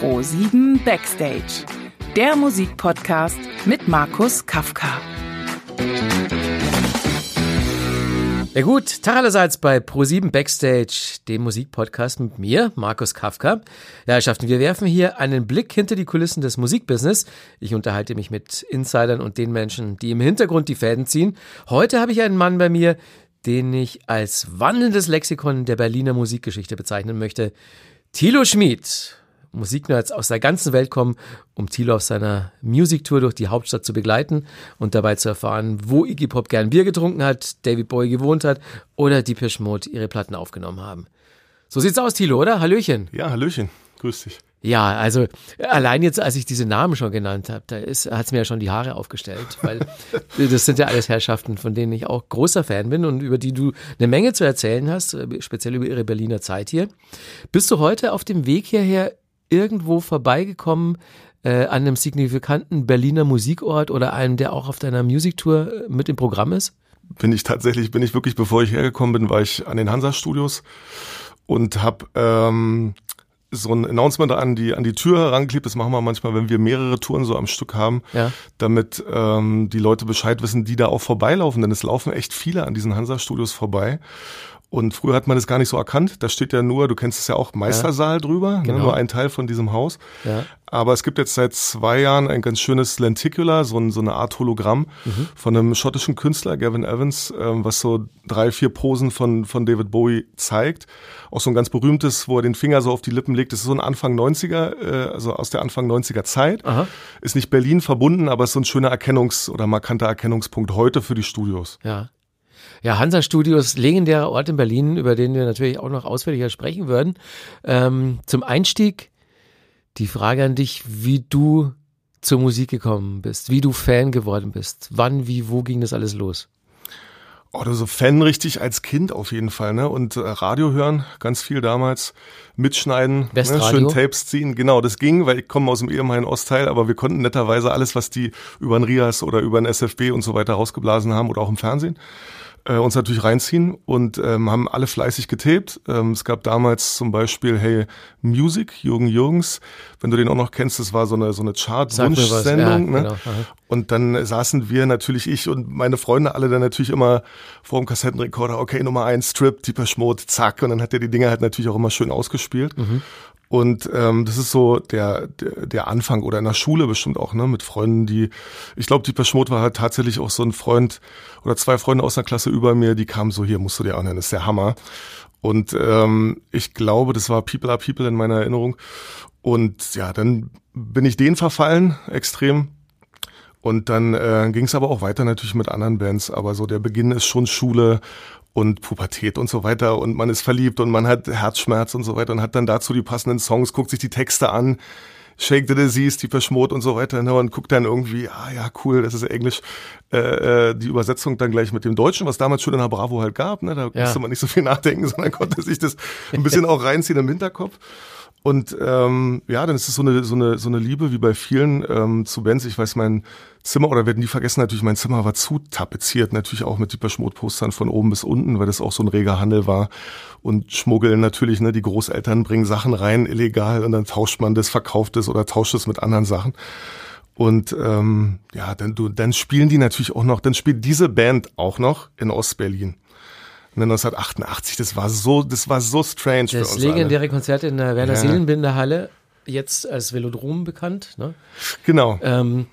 Pro7 Backstage, der Musikpodcast mit Markus Kafka. Ja gut, Tag allerseits bei Pro7 Backstage, dem Musikpodcast mit mir, Markus Kafka. Ja, Herrschaften, wir werfen hier einen Blick hinter die Kulissen des Musikbusiness. Ich unterhalte mich mit Insidern und den Menschen, die im Hintergrund die Fäden ziehen. Heute habe ich einen Mann bei mir, den ich als wandelndes Lexikon der Berliner Musikgeschichte bezeichnen möchte. Thilo Schmid. Musiknerds aus der ganzen Welt kommen, um Thilo auf seiner Musiktour durch die Hauptstadt zu begleiten und dabei zu erfahren, wo Iggy Pop gern Bier getrunken hat, David Bowie gewohnt hat oder die Mode ihre Platten aufgenommen haben. So sieht's aus, Thilo, oder? Hallöchen. Ja, Hallöchen. Grüß dich. Ja, also allein jetzt, als ich diese Namen schon genannt habe, da hat es mir ja schon die Haare aufgestellt, weil das sind ja alles Herrschaften, von denen ich auch großer Fan bin und über die du eine Menge zu erzählen hast, äh, speziell über ihre Berliner Zeit hier. Bist du heute auf dem Weg hierher irgendwo vorbeigekommen äh, an einem signifikanten Berliner Musikort oder einem, der auch auf deiner Musiktour äh, mit im Programm ist? Bin ich tatsächlich, bin ich wirklich, bevor ich hergekommen bin, war ich an den Hansa-Studios und habe ähm, so ein Announcement an die an die Tür heranklebt. Das machen wir manchmal, wenn wir mehrere Touren so am Stück haben, ja. damit ähm, die Leute Bescheid wissen, die da auch vorbeilaufen. Denn es laufen echt viele an diesen Hansa-Studios vorbei. Und früher hat man das gar nicht so erkannt. Da steht ja nur, du kennst es ja auch, Meistersaal ja, drüber, ne? genau. ne, nur ein Teil von diesem Haus. Ja. Aber es gibt jetzt seit zwei Jahren ein ganz schönes Lenticular, so, ein, so eine Art Hologramm mhm. von einem schottischen Künstler, Gavin Evans, ähm, was so drei, vier Posen von, von David Bowie zeigt. Auch so ein ganz berühmtes, wo er den Finger so auf die Lippen legt. Das ist so ein Anfang 90er, äh, also aus der Anfang 90er Zeit. Aha. Ist nicht Berlin verbunden, aber ist so ein schöner Erkennungs- oder markanter Erkennungspunkt heute für die Studios. Ja. Ja, Hansa Studios, legendärer Ort in Berlin, über den wir natürlich auch noch ausführlicher sprechen würden. Ähm, zum Einstieg die Frage an dich, wie du zur Musik gekommen bist, wie du Fan geworden bist. Wann, wie, wo ging das alles los? Oder oh, so Fan richtig als Kind auf jeden Fall, ne? Und äh, Radio hören, ganz viel damals, mitschneiden, ne? schön Tapes ziehen. Genau, das ging, weil ich komme aus dem ehemaligen Ostteil, aber wir konnten netterweise alles, was die über den Rias oder über den SFB und so weiter rausgeblasen haben oder auch im Fernsehen, äh, uns natürlich reinziehen und ähm, haben alle fleißig getaped. Ähm, es gab damals zum Beispiel Hey Music, Jürgen Jürgens, wenn du den auch noch kennst, das war so eine so eine Chart-Wunschsendung. Ja, ne? Genau. Und dann saßen wir natürlich, ich und meine Freunde alle dann natürlich immer vor dem Kassettenrekorder, okay, Nummer eins, Strip, Deeper Schmod, zack. Und dann hat er die Dinger halt natürlich auch immer schön ausgespielt. Mhm. Und ähm, das ist so der, der, der Anfang oder in der Schule bestimmt auch, ne, mit Freunden, die, ich glaube, die Schmott war halt tatsächlich auch so ein Freund oder zwei Freunde aus der Klasse über mir, die kamen so, hier musst du dir anhören, das ist der Hammer. Und ähm, ich glaube, das war People are People in meiner Erinnerung. Und ja, dann bin ich denen verfallen, extrem. Und dann äh, ging es aber auch weiter natürlich mit anderen Bands. Aber so der Beginn ist schon Schule und Pubertät und so weiter und man ist verliebt und man hat Herzschmerz und so weiter und hat dann dazu die passenden Songs, guckt sich die Texte an, Shake the Disease, die Verschmot und so weiter ne, und guckt dann irgendwie, ah ja, cool, das ist Englisch, äh, äh, die Übersetzung dann gleich mit dem Deutschen, was damals schon in der Bravo halt gab, ne, da ja. musste man nicht so viel nachdenken, sondern konnte sich das ein bisschen auch reinziehen im Hinterkopf. Und ähm, ja, dann ist es so eine, so eine, so eine Liebe wie bei vielen ähm, zu Bands. Ich weiß, mein Zimmer, oder werden nie vergessen, natürlich, mein Zimmer war zu tapeziert, natürlich auch mit Dieper-Schmott-Postern von oben bis unten, weil das auch so ein reger Handel war. Und Schmuggeln natürlich, ne, die Großeltern bringen Sachen rein, illegal, und dann tauscht man das, verkauft es oder tauscht es mit anderen Sachen. Und ähm, ja, dann, du, dann spielen die natürlich auch noch, dann spielt diese Band auch noch in Ostberlin. 1988. Das war so, das war so strange. Das für uns legendäre alle. Konzert in der Werner ja. Seelenbinder jetzt als Velodrom bekannt. Ne? Genau. Ähm,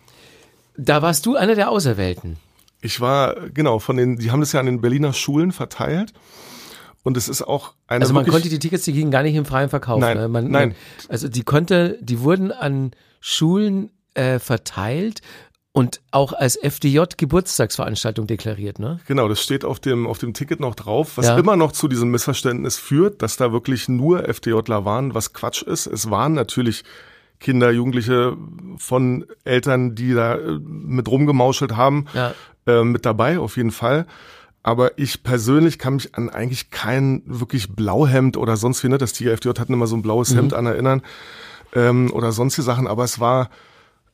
da warst du einer der Auserwählten. Ich war, genau, von den, die haben das ja an den Berliner Schulen verteilt. Und es ist auch eine. Also man konnte die Tickets, die gingen gar nicht im freien Verkauf. Nein, ne? man, nein. Also die konnte, die wurden an Schulen äh, verteilt und auch als FDJ-Geburtstagsveranstaltung deklariert, ne? Genau, das steht auf dem, auf dem Ticket noch drauf, was ja. immer noch zu diesem Missverständnis führt, dass da wirklich nur FDJler waren, was Quatsch ist. Es waren natürlich Kinder, Jugendliche von Eltern, die da äh, mit rumgemauschelt haben, ja. äh, mit dabei, auf jeden Fall. Aber ich persönlich kann mich an eigentlich kein wirklich Blauhemd oder sonst wie, ne? Das Tiger FDJ hatten immer so ein blaues mhm. Hemd an erinnern ähm, oder sonstige Sachen, aber es war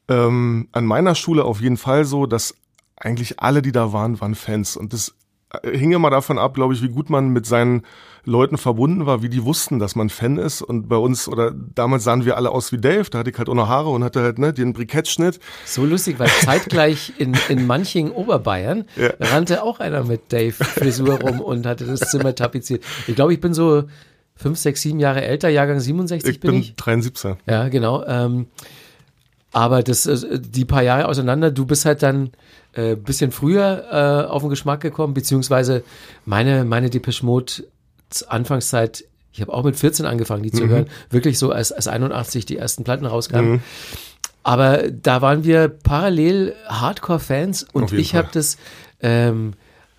ähm, an meiner Schule auf jeden Fall so, dass eigentlich alle, die da waren, waren Fans. Und das äh, hing immer davon ab, glaube ich, wie gut man mit seinen Leuten verbunden war, wie die wussten, dass man Fan ist. Und bei uns, oder damals sahen wir alle aus wie Dave, da hatte ich halt auch noch Haare und hatte halt ne, den Brikettschnitt. So lustig, weil zeitgleich in, in manchen Oberbayern ja. rannte auch einer mit Dave-Frisur rum und hatte das Zimmer tapeziert. Ich glaube, ich bin so fünf, sechs, sieben Jahre älter, Jahrgang 67 ich bin, bin ich. 73. Ja, genau. Ähm, aber das, äh, die paar Jahre auseinander, du bist halt dann äh, bisschen früher äh, auf den Geschmack gekommen, beziehungsweise meine, meine Depeche Mode Anfangszeit, ich habe auch mit 14 angefangen, die zu mhm. hören, wirklich so als, als 81 die ersten Platten rauskamen. Mhm. Aber da waren wir parallel Hardcore-Fans und ich habe das ähm,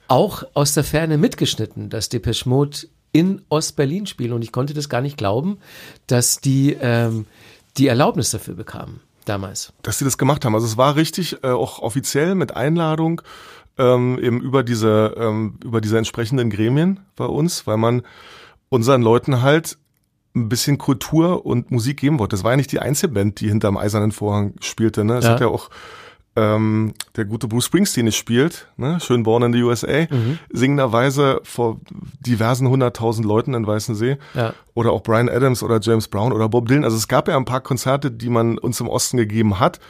auch aus der Ferne mitgeschnitten, dass Depeche Mode in Ostberlin spielen und ich konnte das gar nicht glauben, dass die ähm, die Erlaubnis dafür bekamen damals. Dass sie das gemacht haben. Also es war richtig, äh, auch offiziell mit Einladung ähm, eben über diese, ähm, über diese entsprechenden Gremien bei uns, weil man unseren Leuten halt ein bisschen Kultur und Musik geben wollte. Das war ja nicht die einzige Band, die hinterm Eisernen Vorhang spielte. Ne? Es ja. hat ja auch ähm, der gute Bruce Springsteen es spielt, ne? schön born in the USA, mhm. singenderweise vor diversen hunderttausend Leuten in Weißensee. Ja. Oder auch Brian Adams oder James Brown oder Bob Dylan. Also es gab ja ein paar Konzerte, die man uns im Osten gegeben hat,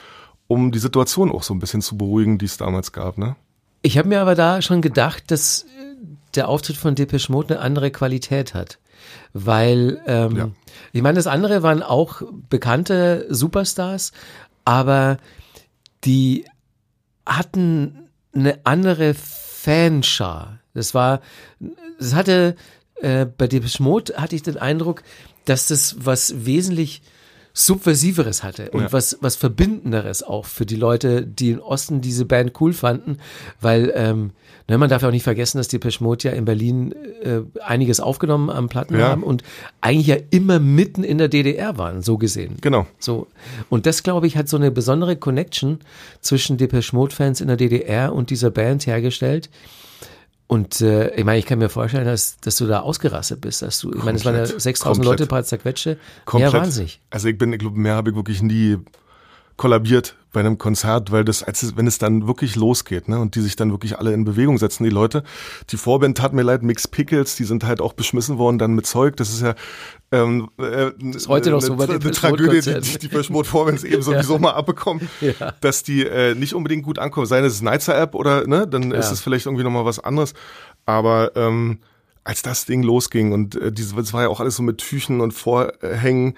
um die Situation auch so ein bisschen zu beruhigen, die es damals gab. Ne? Ich habe mir aber da schon gedacht, dass der Auftritt von Depeche Mode eine andere Qualität hat. Weil, ähm, ja. ich meine, das andere waren auch bekannte Superstars, aber die hatten eine andere Fanschar. Das war, das hatte, äh, bei Depeche Mode hatte ich den Eindruck, dass das was wesentlich Subversiveres hatte und ja. was, was Verbindenderes auch für die Leute, die im Osten diese Band cool fanden, weil ähm, ne, man darf ja auch nicht vergessen, dass die Peschmod ja in Berlin äh, einiges aufgenommen am Platten ja. haben und eigentlich ja immer mitten in der DDR waren, so gesehen. Genau. So. Und das, glaube ich, hat so eine besondere Connection zwischen Depeche Mode-Fans in der DDR und dieser Band hergestellt. Und äh, ich meine, ich kann mir vorstellen, dass, dass du da ausgerastet bist. Dass du, ich meine, es waren ja 6000 Leute, paar zerquetsche. Komplett. Ja, wahnsinnig. Also ich bin, ich glaube, mehr habe ich wirklich nie kollabiert bei einem Konzert, weil das, als es, wenn es dann wirklich losgeht, ne, und die sich dann wirklich alle in Bewegung setzen, die Leute. Die Vorband tat mir leid, Mix Pickles, die sind halt auch beschmissen worden dann mit Zeug. Das ist ja ähm, äh, ist heute noch so bei eine Tragödie, die, die, Verschmort Vorbands eben sowieso ja. mal abbekommen, ja. dass die äh, nicht unbedingt gut ankommen. Sei es Nighter App oder ne, dann ja. ist es vielleicht irgendwie nochmal was anderes. Aber ähm, als das Ding losging und äh, diese, das war ja auch alles so mit Tüchen und Vorhängen, äh,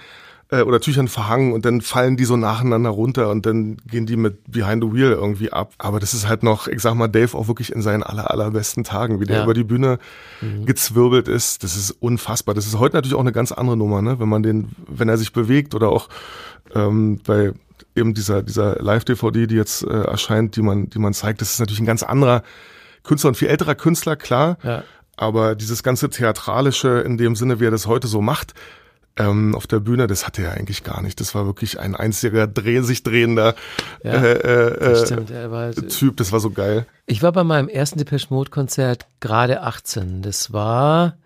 oder Tüchern verhangen und dann fallen die so nacheinander runter und dann gehen die mit Behind the Wheel irgendwie ab. Aber das ist halt noch, ich sag mal, Dave auch wirklich in seinen aller, allerbesten Tagen, wie der ja. über die Bühne mhm. gezwirbelt ist. Das ist unfassbar. Das ist heute natürlich auch eine ganz andere Nummer, ne? wenn man den, wenn er sich bewegt oder auch ähm, bei eben dieser, dieser Live-DVD, die jetzt äh, erscheint, die man, die man zeigt, das ist natürlich ein ganz anderer Künstler und viel älterer Künstler, klar. Ja. Aber dieses ganze Theatralische in dem Sinne, wie er das heute so macht, ähm, auf der Bühne, das hatte er eigentlich gar nicht. Das war wirklich ein einziger dreh, sich drehender ja, äh, äh, das stimmt, halt, Typ. Das war so geil. Ich war bei meinem ersten Depeche Mode Konzert gerade 18. Das war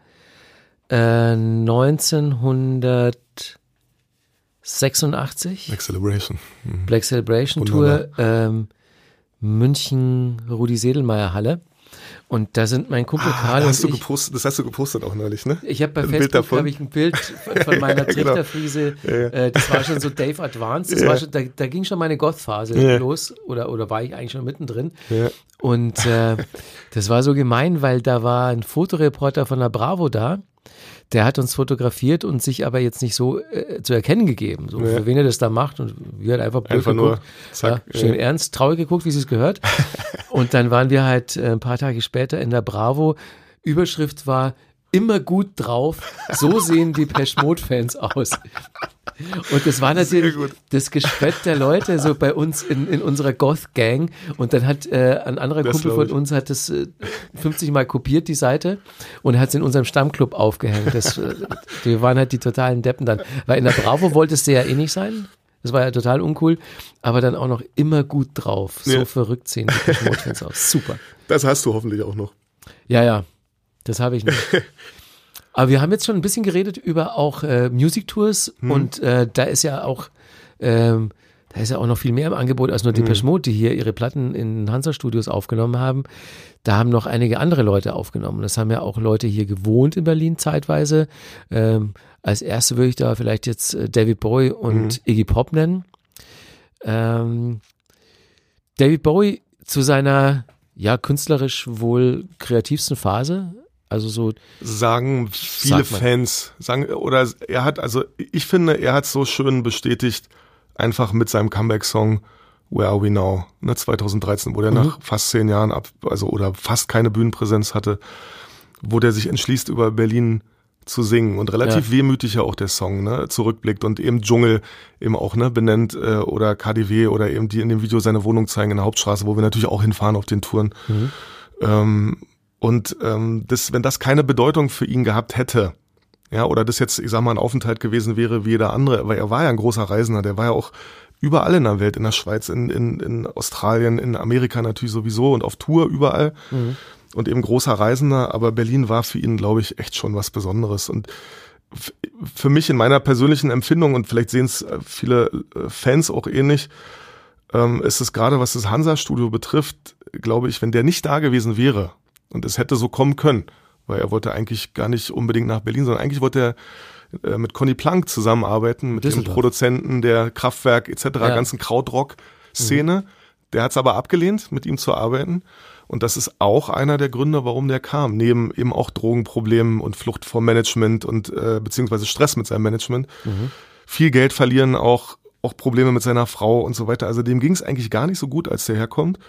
äh, 1986. Black Celebration. Mhm. Black Celebration Tour. Ähm, München Rudi Sedelmeier Halle. Und da sind mein Kumpel ah, Karl und ich, gepostet, Das hast du gepostet auch neulich, ne? Ich habe bei ein Facebook habe ich ein Bild von meiner genau. Trichterfriese. ja, ja. Äh, das war schon so Dave Advanced. Das ja. war schon, da, da ging schon meine Goth-Phase los oder oder war ich eigentlich schon mittendrin. Und äh, das war so gemein, weil da war ein Fotoreporter von der Bravo da der hat uns fotografiert und sich aber jetzt nicht so äh, zu erkennen gegeben, so ja. für wen er das da macht und wir halt einfach blöd einfach geguckt. Nur, zack, ja, schön ja. ernst, traurig geguckt, wie sie es gehört. und dann waren wir halt äh, ein paar Tage später in der Bravo. Überschrift war immer gut drauf. So sehen die Peschmod-Fans aus. Und das war natürlich das Gespött der Leute so bei uns in, in unserer Goth-Gang. Und dann hat äh, ein anderer das Kumpel von uns hat das äh, 50 Mal kopiert, die Seite, und hat es in unserem Stammclub aufgehängt. Das, äh, wir waren halt die totalen Deppen dann. Weil in der Bravo wolltest du ja eh nicht sein. Das war ja total uncool, aber dann auch noch immer gut drauf. So ja. verrückt sehen die Peschmod-Fans aus. Super. Das hast du hoffentlich auch noch. Ja, ja. Das habe ich nicht. Aber wir haben jetzt schon ein bisschen geredet über auch äh, Music Tours hm. und äh, da ist ja auch ähm, da ist ja auch noch viel mehr im Angebot als nur die mhm. Mode, die hier ihre Platten in Hansa-Studios aufgenommen haben. Da haben noch einige andere Leute aufgenommen. Das haben ja auch Leute hier gewohnt in Berlin zeitweise. Ähm, als erste würde ich da vielleicht jetzt äh, David Bowie und mhm. Iggy Pop nennen. Ähm, David Bowie zu seiner ja künstlerisch wohl kreativsten Phase. Also so sagen viele Fans, sagen oder er hat also ich finde, er hat so schön bestätigt einfach mit seinem Comeback-Song Where Are We Now, ne, 2013, wo der mhm. nach fast zehn Jahren ab, also oder fast keine Bühnenpräsenz hatte, wo der sich entschließt, über Berlin zu singen und relativ ja. wehmütig ja auch der Song ne, zurückblickt und eben Dschungel eben auch ne, benennt äh, oder KDW oder eben die in dem Video seine Wohnung zeigen in der Hauptstraße, wo wir natürlich auch hinfahren auf den Touren. Mhm. Ähm, und ähm, das, wenn das keine Bedeutung für ihn gehabt hätte, ja, oder das jetzt, ich sag mal, ein Aufenthalt gewesen wäre wie jeder andere, weil er war ja ein großer Reisender, der war ja auch überall in der Welt, in der Schweiz, in, in, in Australien, in Amerika natürlich sowieso und auf Tour überall. Mhm. Und eben großer Reisender, aber Berlin war für ihn, glaube ich, echt schon was Besonderes. Und für mich in meiner persönlichen Empfindung, und vielleicht sehen es äh, viele äh, Fans auch ähnlich, ähm, ist es gerade, was das Hansa-Studio betrifft, glaube ich, wenn der nicht da gewesen wäre und es hätte so kommen können, weil er wollte eigentlich gar nicht unbedingt nach Berlin, sondern eigentlich wollte er äh, mit Conny Plank zusammenarbeiten, mit dem Produzenten der Kraftwerk etc., ja. ganzen Krautrock-Szene. Mhm. Der hat es aber abgelehnt, mit ihm zu arbeiten. Und das ist auch einer der Gründe, warum der kam. Neben eben auch Drogenproblemen und Flucht vom Management und äh, beziehungsweise Stress mit seinem Management. Mhm. Viel Geld verlieren, auch, auch Probleme mit seiner Frau und so weiter. Also dem ging es eigentlich gar nicht so gut, als der herkommt.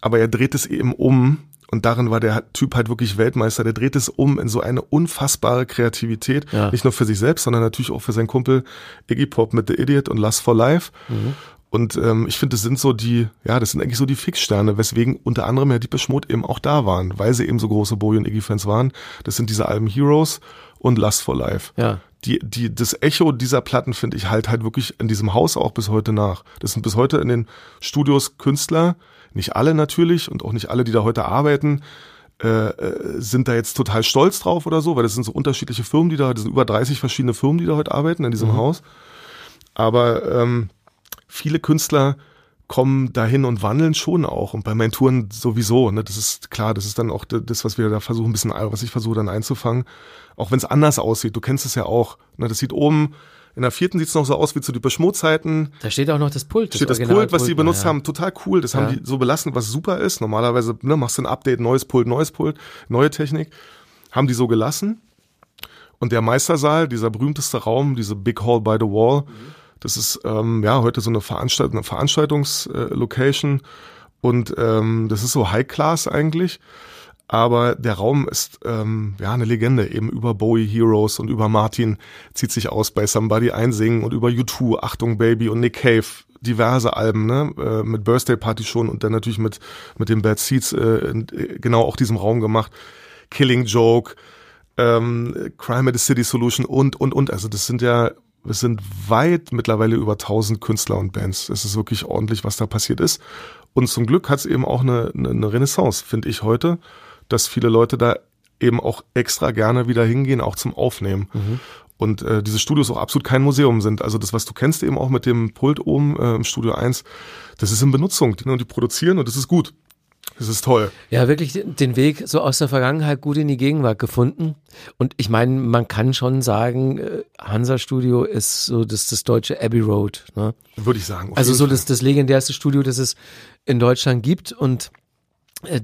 Aber er dreht es eben um und darin war der Typ halt wirklich Weltmeister. Der dreht es um in so eine unfassbare Kreativität. Ja. Nicht nur für sich selbst, sondern natürlich auch für seinen Kumpel Iggy Pop mit The Idiot und Lust for Life. Mhm. Und ähm, ich finde, das sind so die, ja, das sind eigentlich so die Fixsterne, weswegen unter anderem ja die Beschmut eben auch da waren, weil sie eben so große Bowie und Iggy-Fans waren. Das sind diese Alben Heroes und Lust for Life. Ja. Die, die, das Echo dieser Platten, finde ich, halt halt wirklich in diesem Haus auch bis heute nach. Das sind bis heute in den Studios Künstler, nicht alle natürlich und auch nicht alle, die da heute arbeiten, äh, äh, sind da jetzt total stolz drauf oder so, weil das sind so unterschiedliche Firmen, die da, das sind über 30 verschiedene Firmen, die da heute arbeiten in diesem mhm. Haus. Aber ähm, viele Künstler kommen dahin und wandeln schon auch und bei meinen Touren sowieso. Ne, das ist klar, das ist dann auch das, was wir da versuchen, ein bisschen, was ich versuche dann einzufangen. Auch wenn es anders aussieht, du kennst es ja auch. Ne, das sieht oben in der vierten sieht es noch so aus wie zu die Schmutzeiten. Da steht auch noch das Pult. Das steht das Pult, was sie benutzt ja. haben, total cool. Das ja. haben die so belassen, was super ist. Normalerweise ne, machst du ein Update, neues Pult, neues Pult, neue Technik. Haben die so gelassen. Und der Meistersaal, dieser berühmteste Raum, diese Big Hall by the Wall, mhm. das ist ähm, ja heute so eine, Veranstalt eine Veranstaltungslocation. Und ähm, das ist so High Class eigentlich aber der Raum ist ähm, ja eine Legende, eben über Bowie Heroes und über Martin zieht sich aus bei Somebody einsingen und über U2, Achtung Baby und Nick Cave, diverse Alben, ne, äh, mit Birthday Party schon und dann natürlich mit mit den Bad Seeds äh, in, genau auch diesem Raum gemacht, Killing Joke, ähm, Crime at the City Solution und und und, also das sind ja es sind weit mittlerweile über 1000 Künstler und Bands. Es ist wirklich ordentlich, was da passiert ist. Und zum Glück hat es eben auch eine, eine Renaissance, finde ich heute dass viele Leute da eben auch extra gerne wieder hingehen, auch zum Aufnehmen. Mhm. Und äh, diese Studios auch absolut kein Museum sind. Also das, was du kennst eben auch mit dem Pult oben äh, im Studio 1, das ist in Benutzung. Die, die produzieren und das ist gut. Das ist toll. Ja, wirklich den Weg so aus der Vergangenheit gut in die Gegenwart gefunden. Und ich meine, man kann schon sagen, äh, Hansa Studio ist so das, das deutsche Abbey Road. Ne? Würde ich sagen. Also so das, das legendärste Studio, das es in Deutschland gibt. Und äh,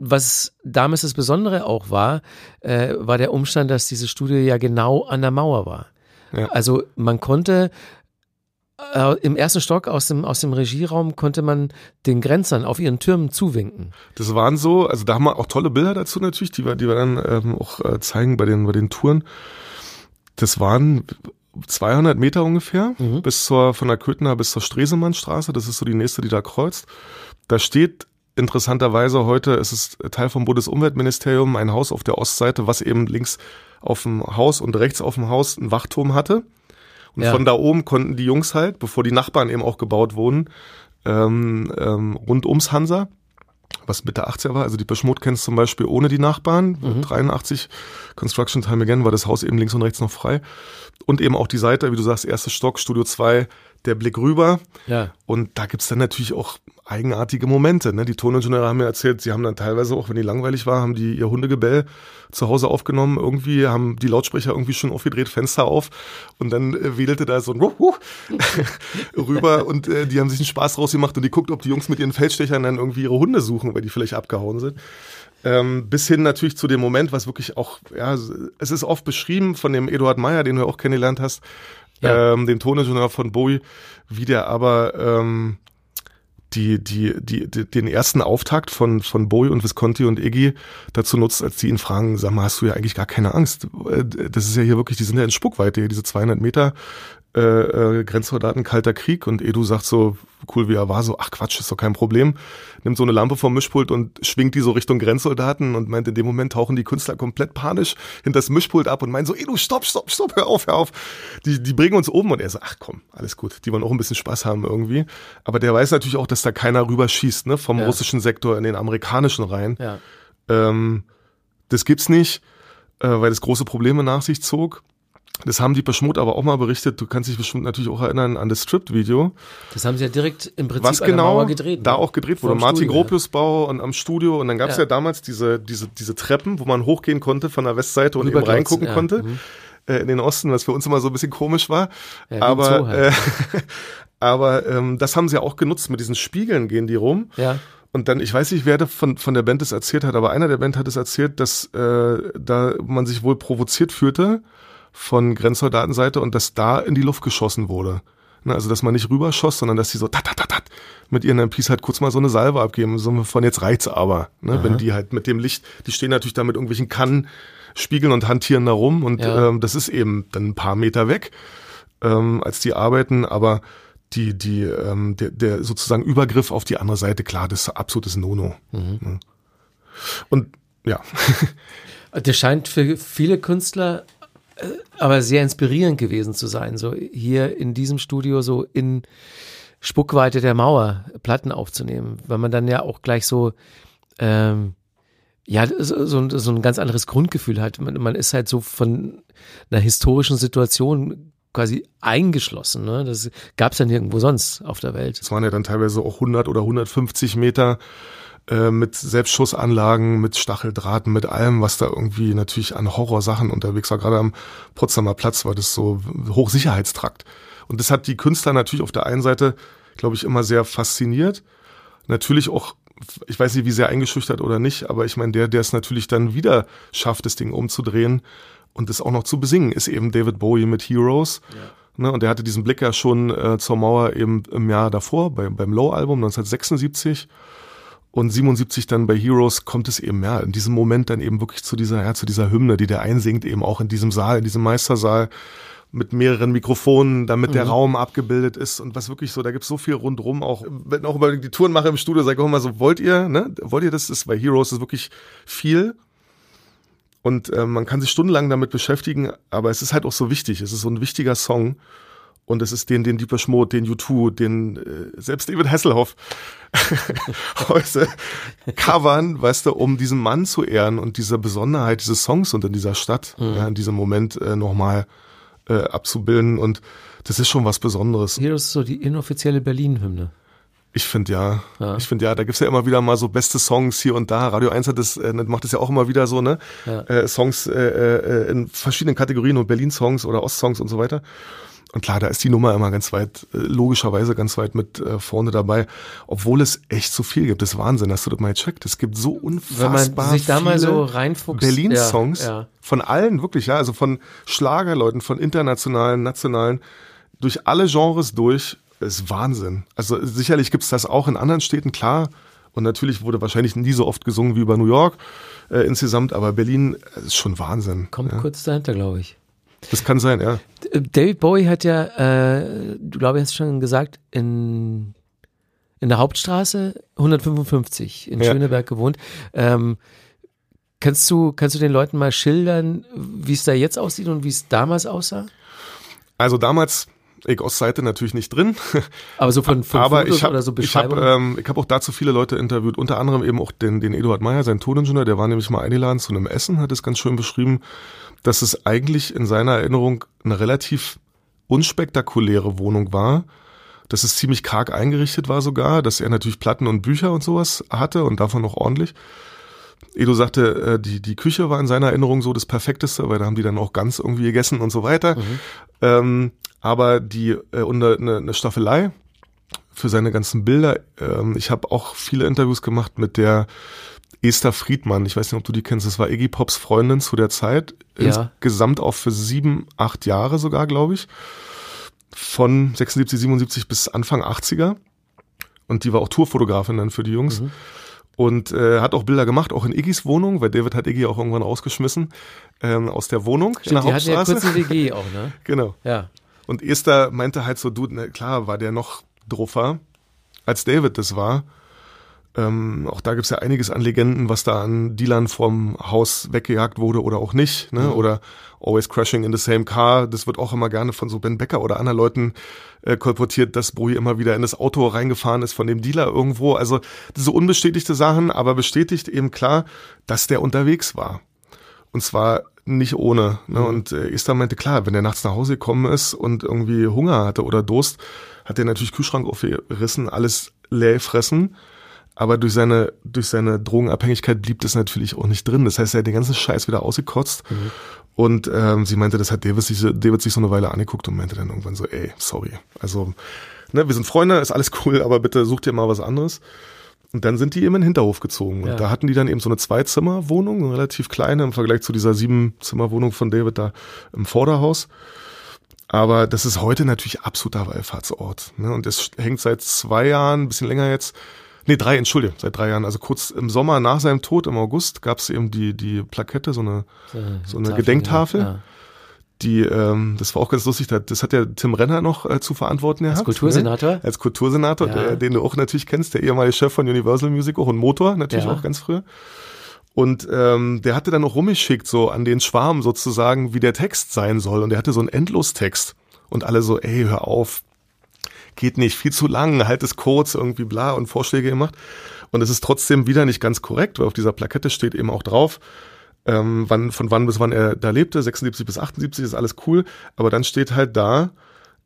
was damals das Besondere auch war, äh, war der Umstand, dass dieses Studio ja genau an der Mauer war. Ja. Also man konnte äh, im ersten Stock aus dem, aus dem Regieraum konnte man den Grenzern auf ihren Türmen zuwinken. Das waren so, also da haben wir auch tolle Bilder dazu natürlich, die wir, die wir dann ähm, auch äh, zeigen bei den, bei den Touren. Das waren 200 Meter ungefähr mhm. bis zur, von der Köthner bis zur Stresemannstraße. Das ist so die nächste, die da kreuzt. Da steht Interessanterweise heute ist es Teil vom Bundesumweltministerium, ein Haus auf der Ostseite, was eben links auf dem Haus und rechts auf dem Haus einen Wachturm hatte. Und ja. von da oben konnten die Jungs halt, bevor die Nachbarn eben auch gebaut wurden, ähm, ähm, rund ums Hansa, was Mitte 80er war. Also die Beschmut kennst zum Beispiel ohne die Nachbarn. Mhm. 83, Construction Time Again, war das Haus eben links und rechts noch frei. Und eben auch die Seite, wie du sagst, erster Stock, Studio 2, der Blick rüber. Ja. Und da gibt's dann natürlich auch eigenartige Momente. Ne? Die Toningenieure haben mir erzählt, sie haben dann teilweise, auch wenn die langweilig war, haben die ihr Hundegebell zu Hause aufgenommen. Irgendwie haben die Lautsprecher irgendwie schon aufgedreht, Fenster auf und dann äh, wedelte da so ein Wuh, Wuh rüber und äh, die haben sich einen Spaß draus gemacht und die guckt, ob die Jungs mit ihren Feldstechern dann irgendwie ihre Hunde suchen, weil die vielleicht abgehauen sind. Ähm, bis hin natürlich zu dem Moment, was wirklich auch, ja, es ist oft beschrieben von dem Eduard Meyer, den du auch kennengelernt hast, ja. ähm, dem Toningenieur von Bowie, wie der aber ähm, die, die, die, die, den ersten Auftakt von, von Bowie und Visconti und Iggy dazu nutzt, als die ihn fragen, sag mal, hast du ja eigentlich gar keine Angst? Äh, das ist ja hier wirklich, die sind ja in Spuckweite, diese 200 Meter äh, äh, Grenzsoldaten, kalter Krieg und Edu sagt so, cool wie er war, so, ach Quatsch, ist doch kein Problem, nimmt so eine Lampe vom Mischpult und schwingt die so Richtung Grenzsoldaten und meint, in dem Moment tauchen die Künstler komplett panisch hinter das Mischpult ab und meinen so, Edu, stopp, stopp, stopp, hör auf, hör auf. Die, die bringen uns oben und er so, ach komm, alles gut, die wollen auch ein bisschen Spaß haben irgendwie. Aber der weiß natürlich auch, dass da keiner rüberschießt, ne, vom ja. russischen Sektor in den amerikanischen rein. Ja. Ähm, das gibt's nicht, äh, weil das große Probleme nach sich zog. Das haben die Beschmut aber auch mal berichtet. Du kannst dich bestimmt natürlich auch erinnern an das Stripped-Video. Das haben sie ja direkt im Prinzip Was genau gedreht, da ne? auch gedreht wurde. Martin Gropius Bau und am Studio. Und dann gab es ja. ja. damals diese, diese, diese Treppen, wo man hochgehen konnte von der Westseite und eben reingucken ja. konnte. Mhm. Äh, in den Osten, was für uns immer so ein bisschen komisch war. Ja, aber halt. äh, aber ähm, das haben sie ja auch genutzt. Mit diesen Spiegeln gehen die rum. Ja. Und dann, ich weiß nicht, wer von, von der Band das erzählt hat, aber einer der Band hat es erzählt, dass äh, da man sich wohl provoziert fühlte von Grenzsoldatenseite und dass da in die Luft geschossen wurde. Ne, also, dass man nicht rüberschoss, sondern dass sie so tat, tat, tat, tat, mit ihren MPs halt kurz mal so eine Salve abgeben, so von jetzt reicht's aber. Ne, wenn die halt mit dem Licht, die stehen natürlich da mit irgendwelchen Kannen, spiegeln und hantieren da rum und ja. ähm, das ist eben dann ein paar Meter weg, ähm, als die arbeiten, aber die, die, ähm, der, der sozusagen Übergriff auf die andere Seite, klar, das ist absolutes Nono. Mhm. Ne. Und ja. Der scheint für viele Künstler aber sehr inspirierend gewesen zu sein, so hier in diesem Studio so in Spuckweite der Mauer Platten aufzunehmen, weil man dann ja auch gleich so ähm, ja, so, so, ein ganz anderes Grundgefühl hat. Man, man ist halt so von einer historischen Situation quasi eingeschlossen. Ne? Das gab es ja nirgendwo sonst auf der Welt. Es waren ja dann teilweise auch 100 oder 150 Meter äh, mit Selbstschussanlagen, mit Stacheldrahten, mit allem, was da irgendwie natürlich an Horrorsachen unterwegs war. Gerade am Potsdamer Platz war das so Hochsicherheitstrakt. Und das hat die Künstler natürlich auf der einen Seite, glaube ich, immer sehr fasziniert. Natürlich auch, ich weiß nicht, wie sehr eingeschüchtert oder nicht, aber ich meine, der, der es natürlich dann wieder schafft, das Ding umzudrehen und es auch noch zu besingen, ist eben David Bowie mit Heroes. Ja. Ne, und der hatte diesen Blick ja schon äh, zur Mauer eben im Jahr davor, bei, beim Low-Album 1976 und 77 dann bei Heroes kommt es eben, ja, in diesem Moment dann eben wirklich zu dieser, ja, zu dieser Hymne, die der einsingt, eben auch in diesem Saal, in diesem Meistersaal mit mehreren Mikrofonen, damit mhm. der Raum abgebildet ist und was wirklich so, da gibt's so viel rundrum auch, wenn auch über die Touren mache im Studio, sage ich auch immer so, wollt ihr, ne, wollt ihr das, das ist bei Heroes ist wirklich viel. Und äh, man kann sich stundenlang damit beschäftigen, aber es ist halt auch so wichtig, es ist so ein wichtiger Song und es ist den, den Dieper Schmod, den U2, den äh, selbst David Hasselhoff heute covern, weißt du, um diesen Mann zu ehren und diese Besonderheit dieses Songs und in dieser Stadt, mhm. ja, in diesem Moment äh, nochmal äh, abzubilden. Und das ist schon was Besonderes. Hier ist so die inoffizielle Berlin-Hymne. Ich finde ja. ja. Ich finde ja, da gibt's ja immer wieder mal so beste Songs hier und da. Radio 1 hat das, äh, macht das ja auch immer wieder so, ne? Ja. Äh, Songs äh, äh, in verschiedenen Kategorien und Berlin-Songs oder Ost-Songs und so weiter. Und klar, da ist die Nummer immer ganz weit, äh, logischerweise ganz weit mit äh, vorne dabei, obwohl es echt so viel gibt. Das ist Wahnsinn, hast du das mal gecheckt? Es gibt so unfassbar mal so. Berlin-Songs ja, ja. von allen, wirklich, ja, also von Schlagerleuten, von internationalen, nationalen, durch alle Genres durch, ist Wahnsinn. Also sicherlich gibt's das auch in anderen Städten, klar. Und natürlich wurde wahrscheinlich nie so oft gesungen wie über New York äh, insgesamt, aber Berlin ist schon Wahnsinn. Kommt ja. kurz dahinter, glaube ich. Das kann sein, ja. David Bowie hat ja, äh, du glaube ich hast schon gesagt, in, in der Hauptstraße 155 in ja. Schöneberg gewohnt. Ähm, kannst du, kannst du den Leuten mal schildern, wie es da jetzt aussieht und wie es damals aussah? Also damals ich Ostseite natürlich nicht drin. Aber so von, von Aber Fotos ich hab, oder so ich habe Beschreibungen? ähm, ich hab auch dazu viele Leute interviewt, unter anderem eben auch den, den Eduard Meyer, sein Toningenieur, der war nämlich mal eingeladen zu einem Essen, hat es ganz schön beschrieben, dass es eigentlich in seiner Erinnerung eine relativ unspektakuläre Wohnung war, dass es ziemlich karg eingerichtet war sogar, dass er natürlich Platten und Bücher und sowas hatte und davon noch ordentlich. Edo sagte, äh, die, die Küche war in seiner Erinnerung so das Perfekteste, weil da haben die dann auch ganz irgendwie gegessen und so weiter. Ähm, aber die äh, und eine, eine Staffelei für seine ganzen Bilder. Ähm, ich habe auch viele Interviews gemacht mit der Esther Friedmann. Ich weiß nicht, ob du die kennst. Das war Iggy Pops Freundin zu der Zeit. Ja. Insgesamt auch für sieben, acht Jahre sogar, glaube ich. Von 76, 77 bis Anfang 80er. Und die war auch Tourfotografin dann für die Jungs. Und äh, hat auch Bilder gemacht, auch in Iggys Wohnung, weil David hat Iggy auch irgendwann rausgeschmissen ähm, aus der Wohnung in der die hatten ja Hauptstraße. kurz eine WG auch, ne? genau. Ja. Und Esther meinte halt so, du, ne, klar war der noch druffer, als David das war. Ähm, auch da gibt's ja einiges an Legenden, was da an Dealern vom Haus weggejagt wurde oder auch nicht. Ne? Oder Always Crashing in the Same Car. Das wird auch immer gerne von so Ben Becker oder anderen Leuten äh, kolportiert, dass Bowie immer wieder in das Auto reingefahren ist von dem Dealer irgendwo. Also so unbestätigte Sachen, aber bestätigt eben klar, dass der unterwegs war. Und zwar nicht ohne. Ne? Und äh, Esther meinte, klar, wenn er nachts nach Hause gekommen ist und irgendwie Hunger hatte oder Durst, hat er natürlich Kühlschrank aufgerissen, alles leer gefressen. Aber durch seine, durch seine Drogenabhängigkeit blieb das natürlich auch nicht drin. Das heißt, er hat den ganzen Scheiß wieder ausgekotzt. Und ähm, sie meinte, das hat David sich, so- David sich so eine Weile angeguckt und meinte dann irgendwann so, ey, sorry. Also, ne, wir sind Freunde, ist alles cool, aber bitte such dir mal was anderes. Und dann sind die eben in den Hinterhof gezogen. Und Ja. da hatten die dann eben so eine Zweizimmerwohnung, eine relativ kleine im Vergleich zu dieser Siebenzimmerwohnung von David da im Vorderhaus. Aber das ist heute natürlich absoluter Wallfahrtsort. Ne? Und es hängt seit zwei Jahren, ein bisschen länger jetzt, nee, drei, entschuldige, seit drei Jahren. Also kurz im Sommer nach seinem Tod, im August, gab es eben die, die Plakette, so eine, so eine Tafel, Gedenktafel. Ja. Die, ähm, das war auch ganz lustig, das- hat ja Tim Renner noch äh, zu verantworten gehabt. Als Kultursenator? Ne? Als Kultursenator, Ja. der, den du auch natürlich kennst, der ehemalige Chef von Universal Music, auch ein Motor, natürlich Ja. auch ganz früher. Und ähm, der hatte dann auch rumgeschickt, so an den Schwarm sozusagen, wie der Text sein soll. Und der hatte so einen Endlostext. Und alle so, ey, hör auf, geht nicht, viel zu lang, halt es kurz, irgendwie bla und Vorschläge gemacht. Und es ist trotzdem wieder nicht ganz korrekt, weil auf dieser Plakette steht eben auch drauf, ähm, wann, von wann bis wann er da lebte, 76 bis 78 ist alles cool, aber dann steht halt da,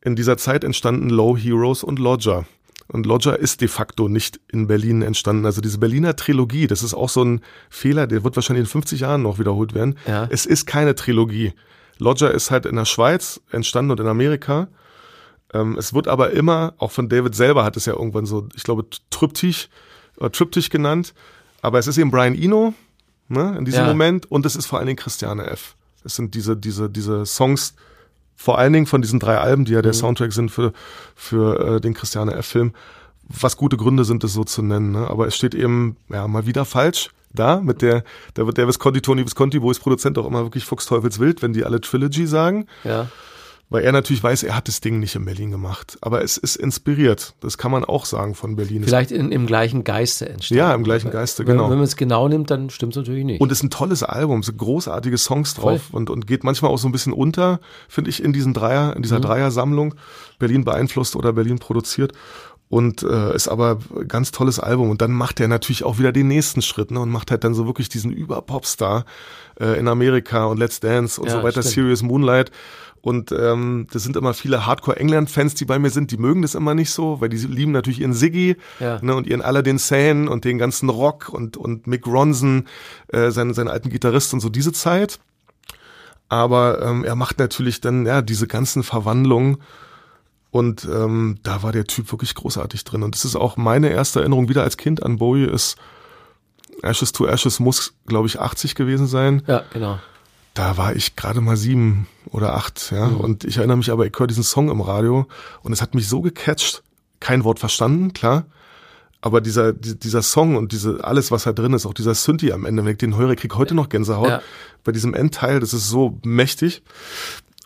in dieser Zeit entstanden Low Heroes und Lodger. Und Lodger ist de facto nicht in Berlin entstanden. Also diese Berliner Trilogie, das ist auch so ein Fehler, der wird wahrscheinlich in 50 Jahren noch wiederholt werden. Ja. Es ist keine Trilogie. Lodger ist halt in der Schweiz entstanden und in Amerika. Ähm, es wird aber immer, auch von David selber hat es ja irgendwann so, ich glaube, Triptych, äh, Triptych genannt. Aber es ist eben Brian Eno, ne, in diesem Ja. Moment. Und es ist vor allen Dingen Christiane F. Es sind diese, diese, diese Songs, vor allen Dingen von diesen drei Alben, die ja der Soundtrack sind für, für äh, den Christiane F-Film, was gute Gründe sind, das so zu nennen. Ne? Aber es steht eben, ja, mal wieder falsch da, mit der, da wird Visconti, Tony Visconti, wo ist Produzent auch immer wirklich Fuchsteufelswild, wenn die alle Trilogy sagen. Ja. Weil er natürlich weiß, er hat das Ding nicht in Berlin gemacht. Aber es ist inspiriert. Das kann man auch sagen von Berlin. Vielleicht in, im gleichen Geiste entstanden. Ja, im gleichen Geiste, Wenn, genau. wenn man es genau nimmt, dann stimmt es natürlich nicht. Und es ist ein tolles Album, es sind großartige Songs drauf Voll. und, und geht manchmal auch so ein bisschen unter, finde ich, in diesen Dreier, in Mhm. dieser Dreier-Sammlung. Berlin beeinflusst oder Berlin produziert. Und äh, ist aber ein ganz tolles Album. Und dann macht er natürlich auch wieder den nächsten Schritt ne, und macht halt dann so wirklich diesen Überpopstar äh, in Amerika und Let's Dance und Ja, so weiter, stimmt. Serious Moonlight. Und ähm, das sind immer viele Hardcore-England-Fans, die bei mir sind, die mögen das immer nicht so, weil die lieben natürlich ihren Siggy Ja. ne, und ihren Aladdin Sane und den ganzen Rock und, und Mick Ronson, äh, seinen, seinen alten Gitarrist und so diese Zeit. Aber ähm, er macht natürlich dann ja diese ganzen Verwandlungen und ähm, da war der Typ wirklich großartig drin. Und das ist auch meine erste Erinnerung wieder als Kind an Bowie ist Ashes to Ashes muss, glaube ich, 80 gewesen sein. ja, genau. Da war ich gerade mal sieben oder acht, ja. Und ich erinnere mich aber, ich höre diesen Song im Radio und es hat mich so gecatcht. Kein Wort verstanden, klar. Aber dieser, die- dieser Song und diese, alles, was da drin ist, auch dieser Synthi am Ende, wenn ich den höre, krieg heute noch Gänsehaut. Ja. Bei diesem Endteil, das ist so mächtig.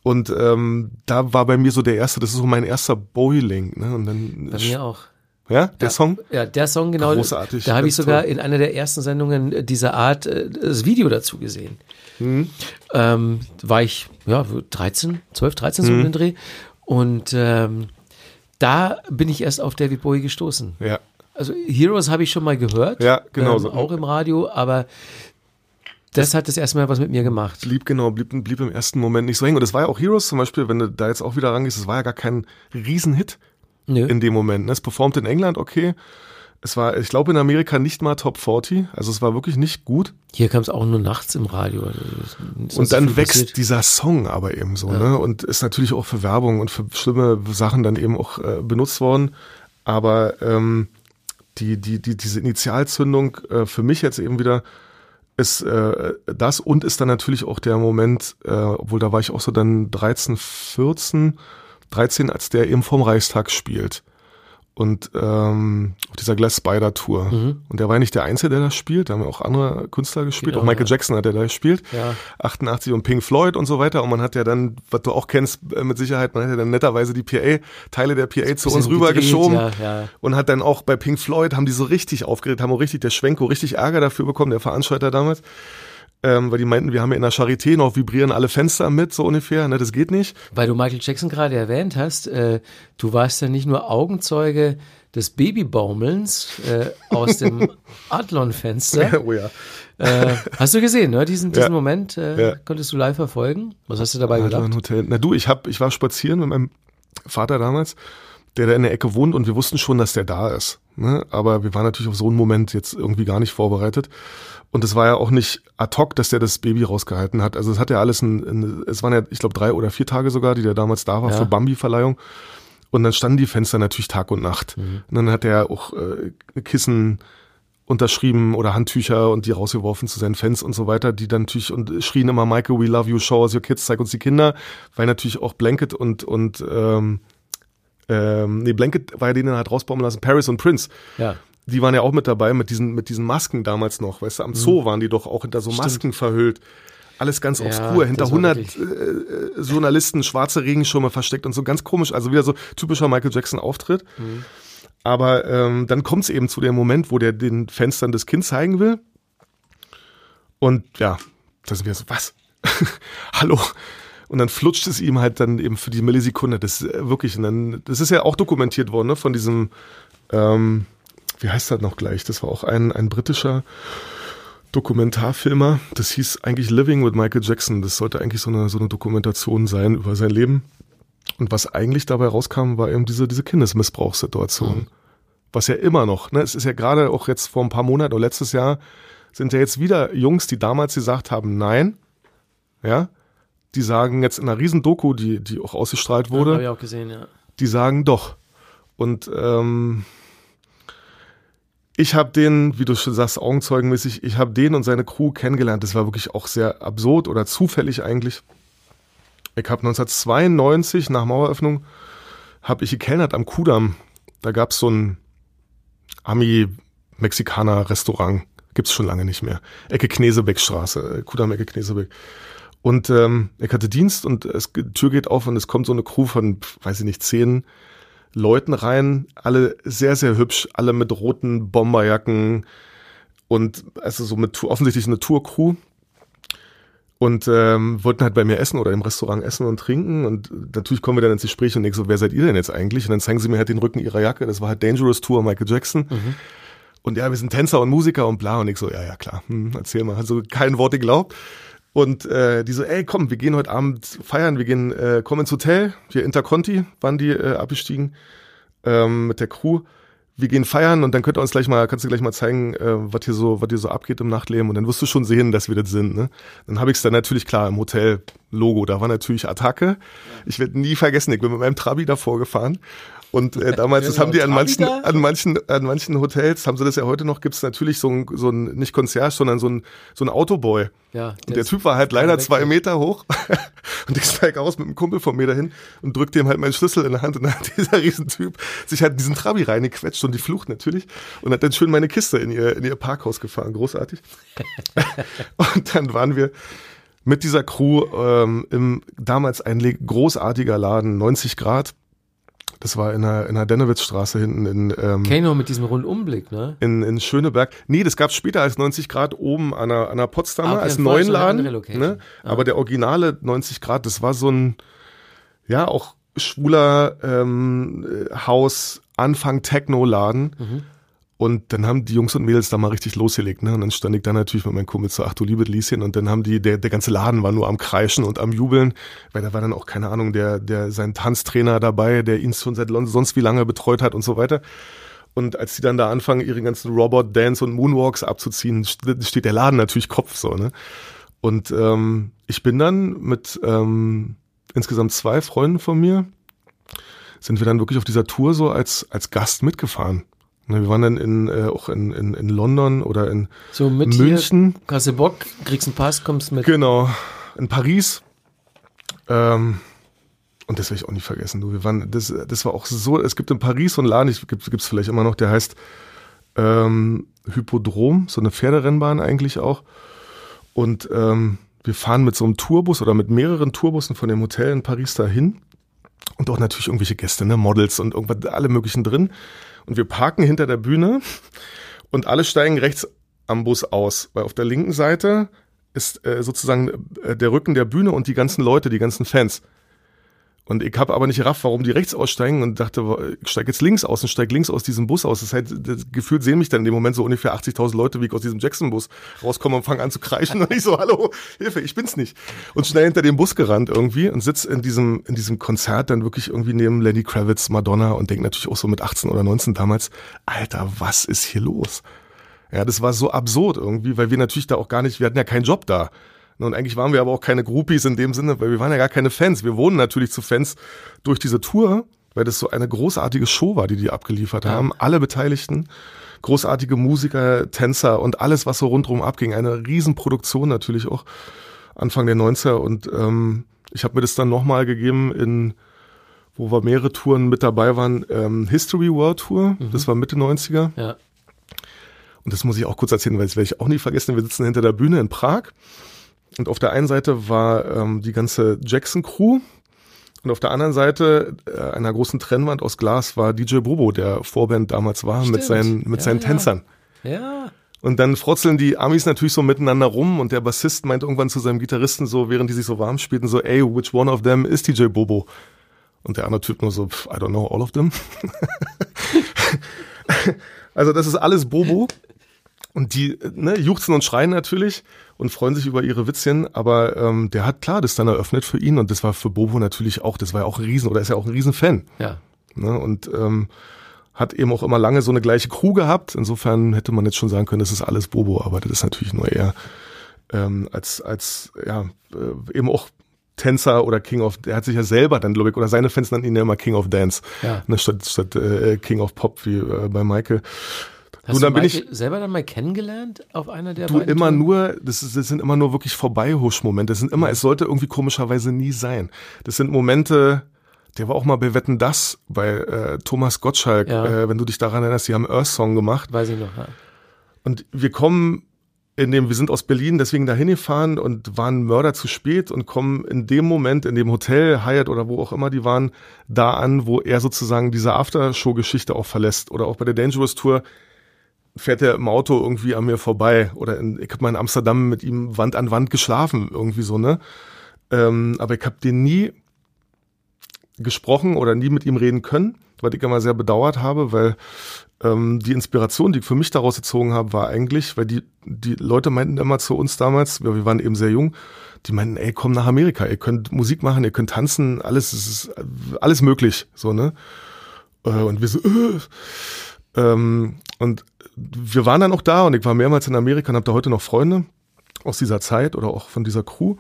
Und ähm, da war bei mir so der erste, das ist so mein erster Bowie-Link. Ne? Und dann, Bei mir auch. Ja, der Song. Ja, der Song genau. Großartig, Da habe ich sogar toll. in einer der ersten Sendungen äh, dieser Art äh, das Video dazu gesehen. Mhm. Ähm, war ich ja 13, 12, 13 so um den Dreh. Und ähm, da bin ich erst auf David Bowie gestoßen. Ja. Also Heroes habe ich schon mal gehört. Ja, genau. Ähm, auch im Radio, aber das hat das erstmal was mit mir gemacht. Blieb genau, blieb, blieb im ersten Moment nicht so hängen. Und das war ja auch Heroes zum Beispiel, wenn du da jetzt auch wieder rangehst, das war ja gar kein Riesenhit Nö. in dem Moment. Ne? Es performt in England okay. Es war, ich glaube, in Amerika nicht mal Top 40. Also es war wirklich nicht gut. Hier kam es auch nur nachts im Radio. Also und dann wächst passiert. dieser Song aber eben so, ja. ne? Und ist natürlich auch für Werbung und für schlimme Sachen dann eben auch äh, benutzt worden. Aber ähm, die, die, die, diese Initialzündung äh, für mich jetzt eben wieder ist äh, das und ist dann natürlich auch der Moment, äh, obwohl da war ich auch so dann 13, 14, 13, als der eben vom Reichstag spielt und ähm, auf dieser Glass Spider Tour. Mhm. Und der war ja nicht der Einzige, der das spielt. Da haben ja auch andere Künstler gespielt. Genau, auch Michael ja. Jackson hat er da gespielt. Ja. 88 und Pink Floyd und so weiter. Und man hat ja dann, was du auch kennst äh, mit Sicherheit, man hat ja dann netterweise die PA, Teile der PA zu uns rübergeschoben. Ja, ja. Und hat dann auch bei Pink Floyd, haben die so richtig aufgeregt, haben auch richtig, der Schwenko richtig Ärger dafür bekommen, der Veranstalter damals ähm, weil die meinten, wir haben ja in der Charité noch vibrieren alle Fenster mit, so ungefähr, ne, das geht nicht. Weil du Michael Jackson gerade erwähnt hast, äh, du warst ja nicht nur Augenzeuge des Babybaumelns äh, aus dem Adlon-Fenster. oh ja. Äh, hast du gesehen, ne? Diesen, diesen ja. Moment äh, ja. konntest du live verfolgen. Was hast du dabei gedacht? Hotel. Na du, ich hab, ich war spazieren mit meinem Vater damals, der da in der Ecke wohnt und wir wussten schon, dass der da ist. Ne? Aber wir waren natürlich auf so einen Moment jetzt irgendwie gar nicht vorbereitet. Und es war ja auch nicht ad hoc, dass der das Baby rausgehalten hat. Also es hat ja alles, ein, ein es waren ja, ich glaube, drei oder vier Tage sogar, die der damals da war ja. für Bambi-Verleihung. Und dann standen die Fenster natürlich Tag und Nacht. Mhm. Und dann hat er auch äh, Kissen unterschrieben oder Handtücher und die rausgeworfen zu seinen Fans und so weiter, die dann natürlich und schrien immer Michael, we love you, show us your kids, zeig uns die Kinder, weil natürlich auch Blanket und und ähm, ähm, nee, Blanket war ja denen halt rausbauen lassen, Paris und Prince. Ja die waren ja auch mit dabei mit diesen, mit diesen Masken damals noch, weißt du, am Zoo mhm. waren die doch auch hinter so Masken Stimmt. verhüllt. Alles ganz obskur, ja, hinter 100 äh, äh, Journalisten schwarze Regenschirme versteckt und so ganz komisch, also wieder so typischer Michael Jackson Auftritt. Mhm. Aber ähm, dann kommt es eben zu dem Moment, wo der den Fenstern des Kindes zeigen will. Und ja, da sind wir so, was? Hallo? Und dann flutscht es ihm halt dann eben für die Millisekunde. Das ist äh, wirklich, und dann, das ist ja auch dokumentiert worden, ne, von diesem ähm, wie heißt das noch gleich? Das war auch ein, ein britischer Dokumentarfilmer. Das hieß eigentlich Living with Michael Jackson. Das sollte eigentlich so eine, so eine Dokumentation sein über sein Leben. Und was eigentlich dabei rauskam, war eben diese, diese Kindesmissbrauchssituation. Mhm. Was ja immer noch, ne, es ist ja gerade auch jetzt vor ein paar Monaten oder letztes Jahr sind ja jetzt wieder Jungs, die damals gesagt haben, nein, ja, die sagen jetzt in einer riesen Doku, die, die auch ausgestrahlt wurde, ja, ich auch gesehen, ja. die sagen doch. Und ähm, ich habe den, wie du schon sagst, augenzeugenmäßig, ich habe den und seine Crew kennengelernt. Das war wirklich auch sehr absurd oder zufällig eigentlich. Ich habe 1992 nach Maueröffnung habe ich gekellnert am Kudamm. Da gab es so ein Ami-Mexikaner-Restaurant. Gibt's schon lange nicht mehr. Ecke Knesebeckstraße, äh, Kudamm Ecke Knesebeck. Und ähm, ich hatte Dienst und es, die Tür geht auf und es kommt so eine Crew von, weiß ich nicht, zehn Leuten rein, alle sehr, sehr hübsch, alle mit roten Bomberjacken und also so mit offensichtlich eine Tourcrew und ähm, wollten halt bei mir essen oder im Restaurant essen und trinken und natürlich kommen wir dann ins Gespräch und denken so, wer seid ihr denn jetzt eigentlich? Und dann zeigen sie mir halt den Rücken ihrer Jacke, das war halt Dangerous Tour Michael Jackson. Mhm. Und ja, wir sind Tänzer und Musiker und bla und ich so, ja, ja, klar, hm, erzähl mal. Also kein Wort geglaubt. Und äh, die so, ey, komm, wir gehen heute Abend feiern, wir gehen, äh, kommen ins Hotel, hier Interconti, waren die äh, abgestiegen ähm, mit der Crew. Wir gehen feiern und dann könnt ihr uns gleich mal, kannst du gleich mal zeigen, äh, was hier so, was hier so abgeht im Nachtleben und dann wirst du schon sehen, dass wir das sind. Ne? Dann habe ich es dann natürlich klar im Hotel Logo, da war natürlich Attacke. Ich werde nie vergessen, ich bin mit meinem Trabi davor gefahren und äh, damals, das haben die an manchen, an manchen, an manchen Hotels, haben sie das ja heute noch, gibt es natürlich so ein, so ein, nicht Concierge, sondern so ein, so ein Autoboy. Ja, und der Typ war halt leider zwei Meter hoch und ich steige aus mit einem Kumpel von mir dahin und drück dem halt meinen Schlüssel in der Hand und dann hat dieser Riesentyp sich halt diesen Trabi reingequetscht und die flucht natürlich und hat dann schön meine Kiste in ihr, in ihr Parkhaus gefahren. Großartig. und dann waren wir mit dieser Crew ähm, im damals ein großartiger Laden, 90 Grad das war in der, in der Dennewitzstraße hinten in. Ähm, Kano mit diesem Rundumblick, ne? In, in Schöneberg. Nee, das gab's später als 90 Grad oben an der, an der Potsdamer, ah, als neuen Laden. Ne? Ah. Aber der originale 90 Grad, das war so ein, ja, auch schwuler ähm, Haus, Anfang Techno-Laden. Mhm. Und dann haben die Jungs und Mädels da mal richtig losgelegt, ne? Und dann stand ich da natürlich mit meinem Kumpel so, ach du liebe Lieschen, und dann haben die, der, der ganze Laden war nur am Kreischen und am Jubeln, weil da war dann auch, keine Ahnung, der, der, sein Tanztrainer dabei, der ihn schon seit sonst wie lange betreut hat und so weiter. Und als die dann da anfangen, ihre ganzen Robot-Dance und Moonwalks abzuziehen, steht der Laden natürlich Kopf so, ne? Und ähm, ich bin dann mit ähm, insgesamt zwei Freunden von mir, sind wir dann wirklich auf dieser Tour so als, als Gast mitgefahren. Ne, wir waren dann in, äh, auch in, in, in London oder in so mit München. Hier, hast du Bock, kriegst einen Pass, kommst mit. Genau. In Paris. Ähm, und das werde ich auch nicht vergessen. Du, wir waren, das, das war auch so, es gibt in Paris so einen Laden, ich gibt es vielleicht immer noch, der heißt ähm, Hypodrom, so eine Pferderennbahn eigentlich auch. Und ähm, wir fahren mit so einem Tourbus oder mit mehreren Tourbussen von dem Hotel in Paris dahin. Und auch natürlich irgendwelche Gäste, ne, Models und irgendwas, alle möglichen drin. Und wir parken hinter der Bühne und alle steigen rechts am Bus aus, weil auf der linken Seite ist äh, sozusagen äh, der Rücken der Bühne und die ganzen Leute, die ganzen Fans. Und ich habe aber nicht gerafft, warum die rechts aussteigen und dachte, ich steige jetzt links aus und steige links aus diesem Bus aus. Das heißt, das gefühlt sehen mich dann in dem Moment so ungefähr 80.000 Leute, wie ich aus diesem Jackson-Bus rauskomme und fange an zu kreischen und ich so, hallo, Hilfe, ich bin's nicht. Und schnell hinter dem Bus gerannt irgendwie und sitz in diesem, in diesem Konzert dann wirklich irgendwie neben Lenny Kravitz, Madonna und denk natürlich auch so mit 18 oder 19 damals, Alter, was ist hier los? Ja, das war so absurd irgendwie, weil wir natürlich da auch gar nicht, wir hatten ja keinen Job da. Und eigentlich waren wir aber auch keine Groupies in dem Sinne, weil wir waren ja gar keine Fans. Wir wurden natürlich zu Fans durch diese Tour, weil das so eine großartige Show war, die die abgeliefert ja. haben. Alle Beteiligten, großartige Musiker, Tänzer und alles, was so rundherum abging. Eine Riesenproduktion natürlich auch Anfang der 90er. Und ähm, ich habe mir das dann nochmal gegeben in wo wir mehrere Touren mit dabei waren, ähm, History World Tour, mhm. das war Mitte 90er. Ja. Und das muss ich auch kurz erzählen, weil das werde ich auch nie vergessen. Wir sitzen hinter der Bühne in Prag und auf der einen Seite war ähm, die ganze Jackson-Crew und auf der anderen Seite äh, einer großen Trennwand aus Glas war DJ Bobo, der Vorband damals war, Stimmt. mit seinen, mit ja, seinen Tänzern. Ja. Und dann frotzeln die Amis natürlich so miteinander rum und der Bassist meint irgendwann zu seinem Gitarristen so, während die sich so warm spielten, so, ey, which one of them is DJ Bobo? Und der andere Typ nur so, I don't know, all of them. also das ist alles Bobo. Und die ne, juchzen und schreien natürlich und freuen sich über ihre Witzchen, aber ähm, der hat klar das dann eröffnet für ihn und das war für Bobo natürlich auch, das war ja auch ein Riesen, oder ist ja auch ein Riesenfan. Ja. Ne, und ähm, hat eben auch immer lange so eine gleiche Crew gehabt. Insofern hätte man jetzt schon sagen können, das ist alles Bobo, aber das ist natürlich nur eher ähm, als, als ja, äh, eben auch Tänzer oder King of, er hat sich ja selber dann, glaube ich, oder seine Fans nannten ihn ja immer King of Dance, ja. ne, statt, statt äh, King of Pop wie äh, bei Michael. Hast du, dann bin ich selber dann mal kennengelernt auf einer der Du immer Touren? nur, das, ist, das sind immer nur wirklich Vorbeihusch-Momente. Das sind immer, es sollte irgendwie komischerweise nie sein. Das sind Momente, der war auch mal bei Wetten das bei äh, Thomas Gottschalk, ja. äh, wenn du dich daran erinnerst, die haben Earth Song gemacht. Weiß ich noch, ja. Und wir kommen in dem, wir sind aus Berlin deswegen dahin gefahren und waren Mörder zu spät und kommen in dem Moment in dem Hotel, Hyatt oder wo auch immer die waren, da an, wo er sozusagen diese Aftershow-Geschichte auch verlässt. Oder auch bei der Dangerous Tour fährt er im Auto irgendwie an mir vorbei. Oder in, ich habe mal in Amsterdam mit ihm Wand an Wand geschlafen, irgendwie so, ne? Ähm, aber ich habe den nie gesprochen oder nie mit ihm reden können, was ich immer sehr bedauert habe, weil ähm, die Inspiration, die ich für mich daraus gezogen habe, war eigentlich, weil die, die Leute meinten immer zu uns damals, wir waren eben sehr jung, die meinten, ey, komm nach Amerika, ihr könnt Musik machen, ihr könnt tanzen, alles ist alles möglich, so, ne? Äh, und wir so, äh, ähm, und wir waren dann auch da und ich war mehrmals in Amerika und habe da heute noch Freunde aus dieser Zeit oder auch von dieser Crew.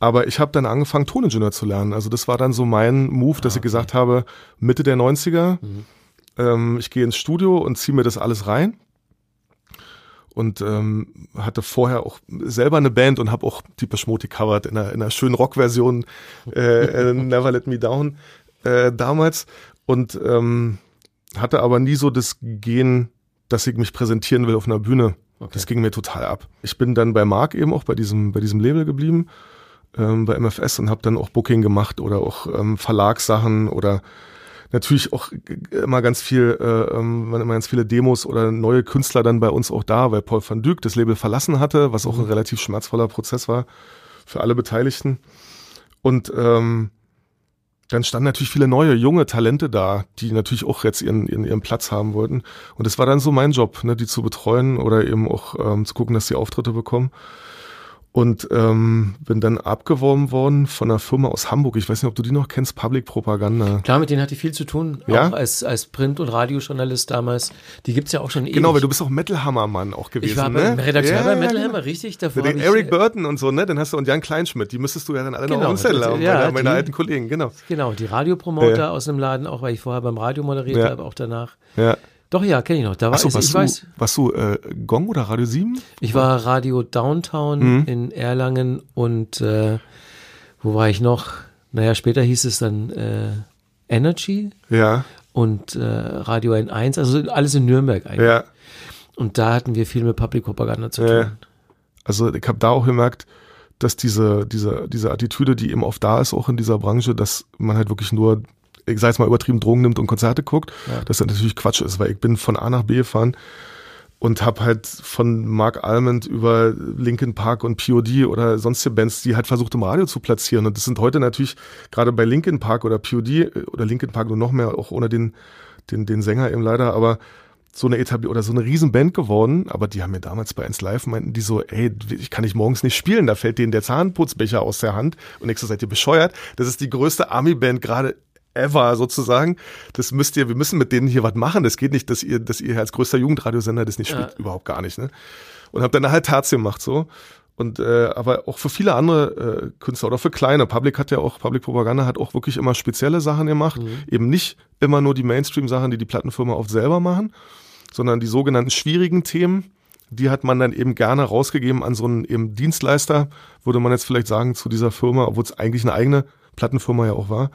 Aber ich habe dann angefangen, Toningenieur zu lernen. Also das war dann so mein Move, dass ah, okay. ich gesagt habe, Mitte der 90er, mhm. ähm, ich gehe ins Studio und ziehe mir das alles rein. Und ähm, hatte vorher auch selber eine Band und habe auch die Mode covered in einer, in einer schönen Rockversion äh, äh, Never Let Me Down äh, damals. Und ähm, hatte aber nie so das Gen, dass ich mich präsentieren will auf einer Bühne. Okay. Das ging mir total ab. Ich bin dann bei Mark eben auch bei diesem, bei diesem Label geblieben, ähm, bei MFS und habe dann auch Booking gemacht oder auch ähm, Verlagssachen oder natürlich auch immer ganz viel, äh, ähm, waren immer ganz viele Demos oder neue Künstler dann bei uns auch da, weil Paul van Dyk das Label verlassen hatte, was auch ein mhm. relativ schmerzvoller Prozess war für alle Beteiligten. Und ähm, dann standen natürlich viele neue, junge Talente da, die natürlich auch jetzt ihren, ihren, ihren Platz haben wollten. Und es war dann so mein Job, ne, die zu betreuen oder eben auch ähm, zu gucken, dass sie Auftritte bekommen. Und ähm, bin dann abgeworben worden von einer Firma aus Hamburg. Ich weiß nicht, ob du die noch kennst, Public Propaganda. Klar, mit denen hatte ich viel zu tun, ja? auch als, als Print- und Radiojournalist damals. Die gibt's ja auch schon ewig. Genau, weil du bist auch Metal-Hammer-Mann auch gewesen, ich war ne? Redakteur ja, bei Metal Hammer, genau. richtig. Davor den Eric Burton und so, ne? Dann hast du und Jan Kleinschmidt, die müsstest du ja dann alle genau, noch umzählen haben, ja, meine, meine alten Kollegen, genau. Genau, die Radiopromoter ja. aus dem Laden, auch weil ich vorher beim Radio moderiert ja. habe, auch danach. Ja. Doch, ja, kenne ich noch. Da war so, ich, warst ich du, weiß. Warst du äh, Gong oder Radio 7? Ich war Radio Downtown mhm. in Erlangen und äh, wo war ich noch? Naja, später hieß es dann äh, Energy. Ja. Und äh, Radio N1, also alles in Nürnberg eigentlich. Ja. Und da hatten wir viel mit Public Propaganda zu tun. Ja. Also ich habe da auch gemerkt, dass diese, diese, diese Attitüde, die eben oft da ist, auch in dieser Branche, dass man halt wirklich nur ich sag jetzt mal übertrieben, Drogen nimmt und Konzerte guckt, ja. das natürlich Quatsch ist, weil ich bin von A nach B gefahren und habe halt von Mark Almond über Linkin Park und POD oder sonstige Bands, die halt versucht im Radio zu platzieren. Und das sind heute natürlich gerade bei Linkin Park oder POD oder Linkin Park nur noch mehr, auch ohne den, den, den Sänger eben leider, aber so eine etablierte oder so eine Riesenband geworden, aber die haben mir damals bei 1 Live meinten die so, ey, ich kann nicht morgens nicht spielen, da fällt denen der Zahnputzbecher aus der Hand und so, seid ihr bescheuert? Das ist die größte Army-Band gerade ever sozusagen. Das müsst ihr, wir müssen mit denen hier was machen. Das geht nicht, dass ihr, dass ihr als größter Jugendradiosender das nicht spielt, ja. überhaupt gar nicht. Ne? Und hab dann halt Terz gemacht so. Und äh, aber auch für viele andere äh, Künstler oder für kleine. Public hat ja auch, Public Propaganda hat auch wirklich immer spezielle Sachen gemacht. Mhm. Eben nicht immer nur die Mainstream-Sachen, die die Plattenfirma oft selber machen, sondern die sogenannten schwierigen Themen, die hat man dann eben gerne rausgegeben an so einen eben Dienstleister, würde man jetzt vielleicht sagen, zu dieser Firma, obwohl es eigentlich eine eigene Plattenfirma ja auch war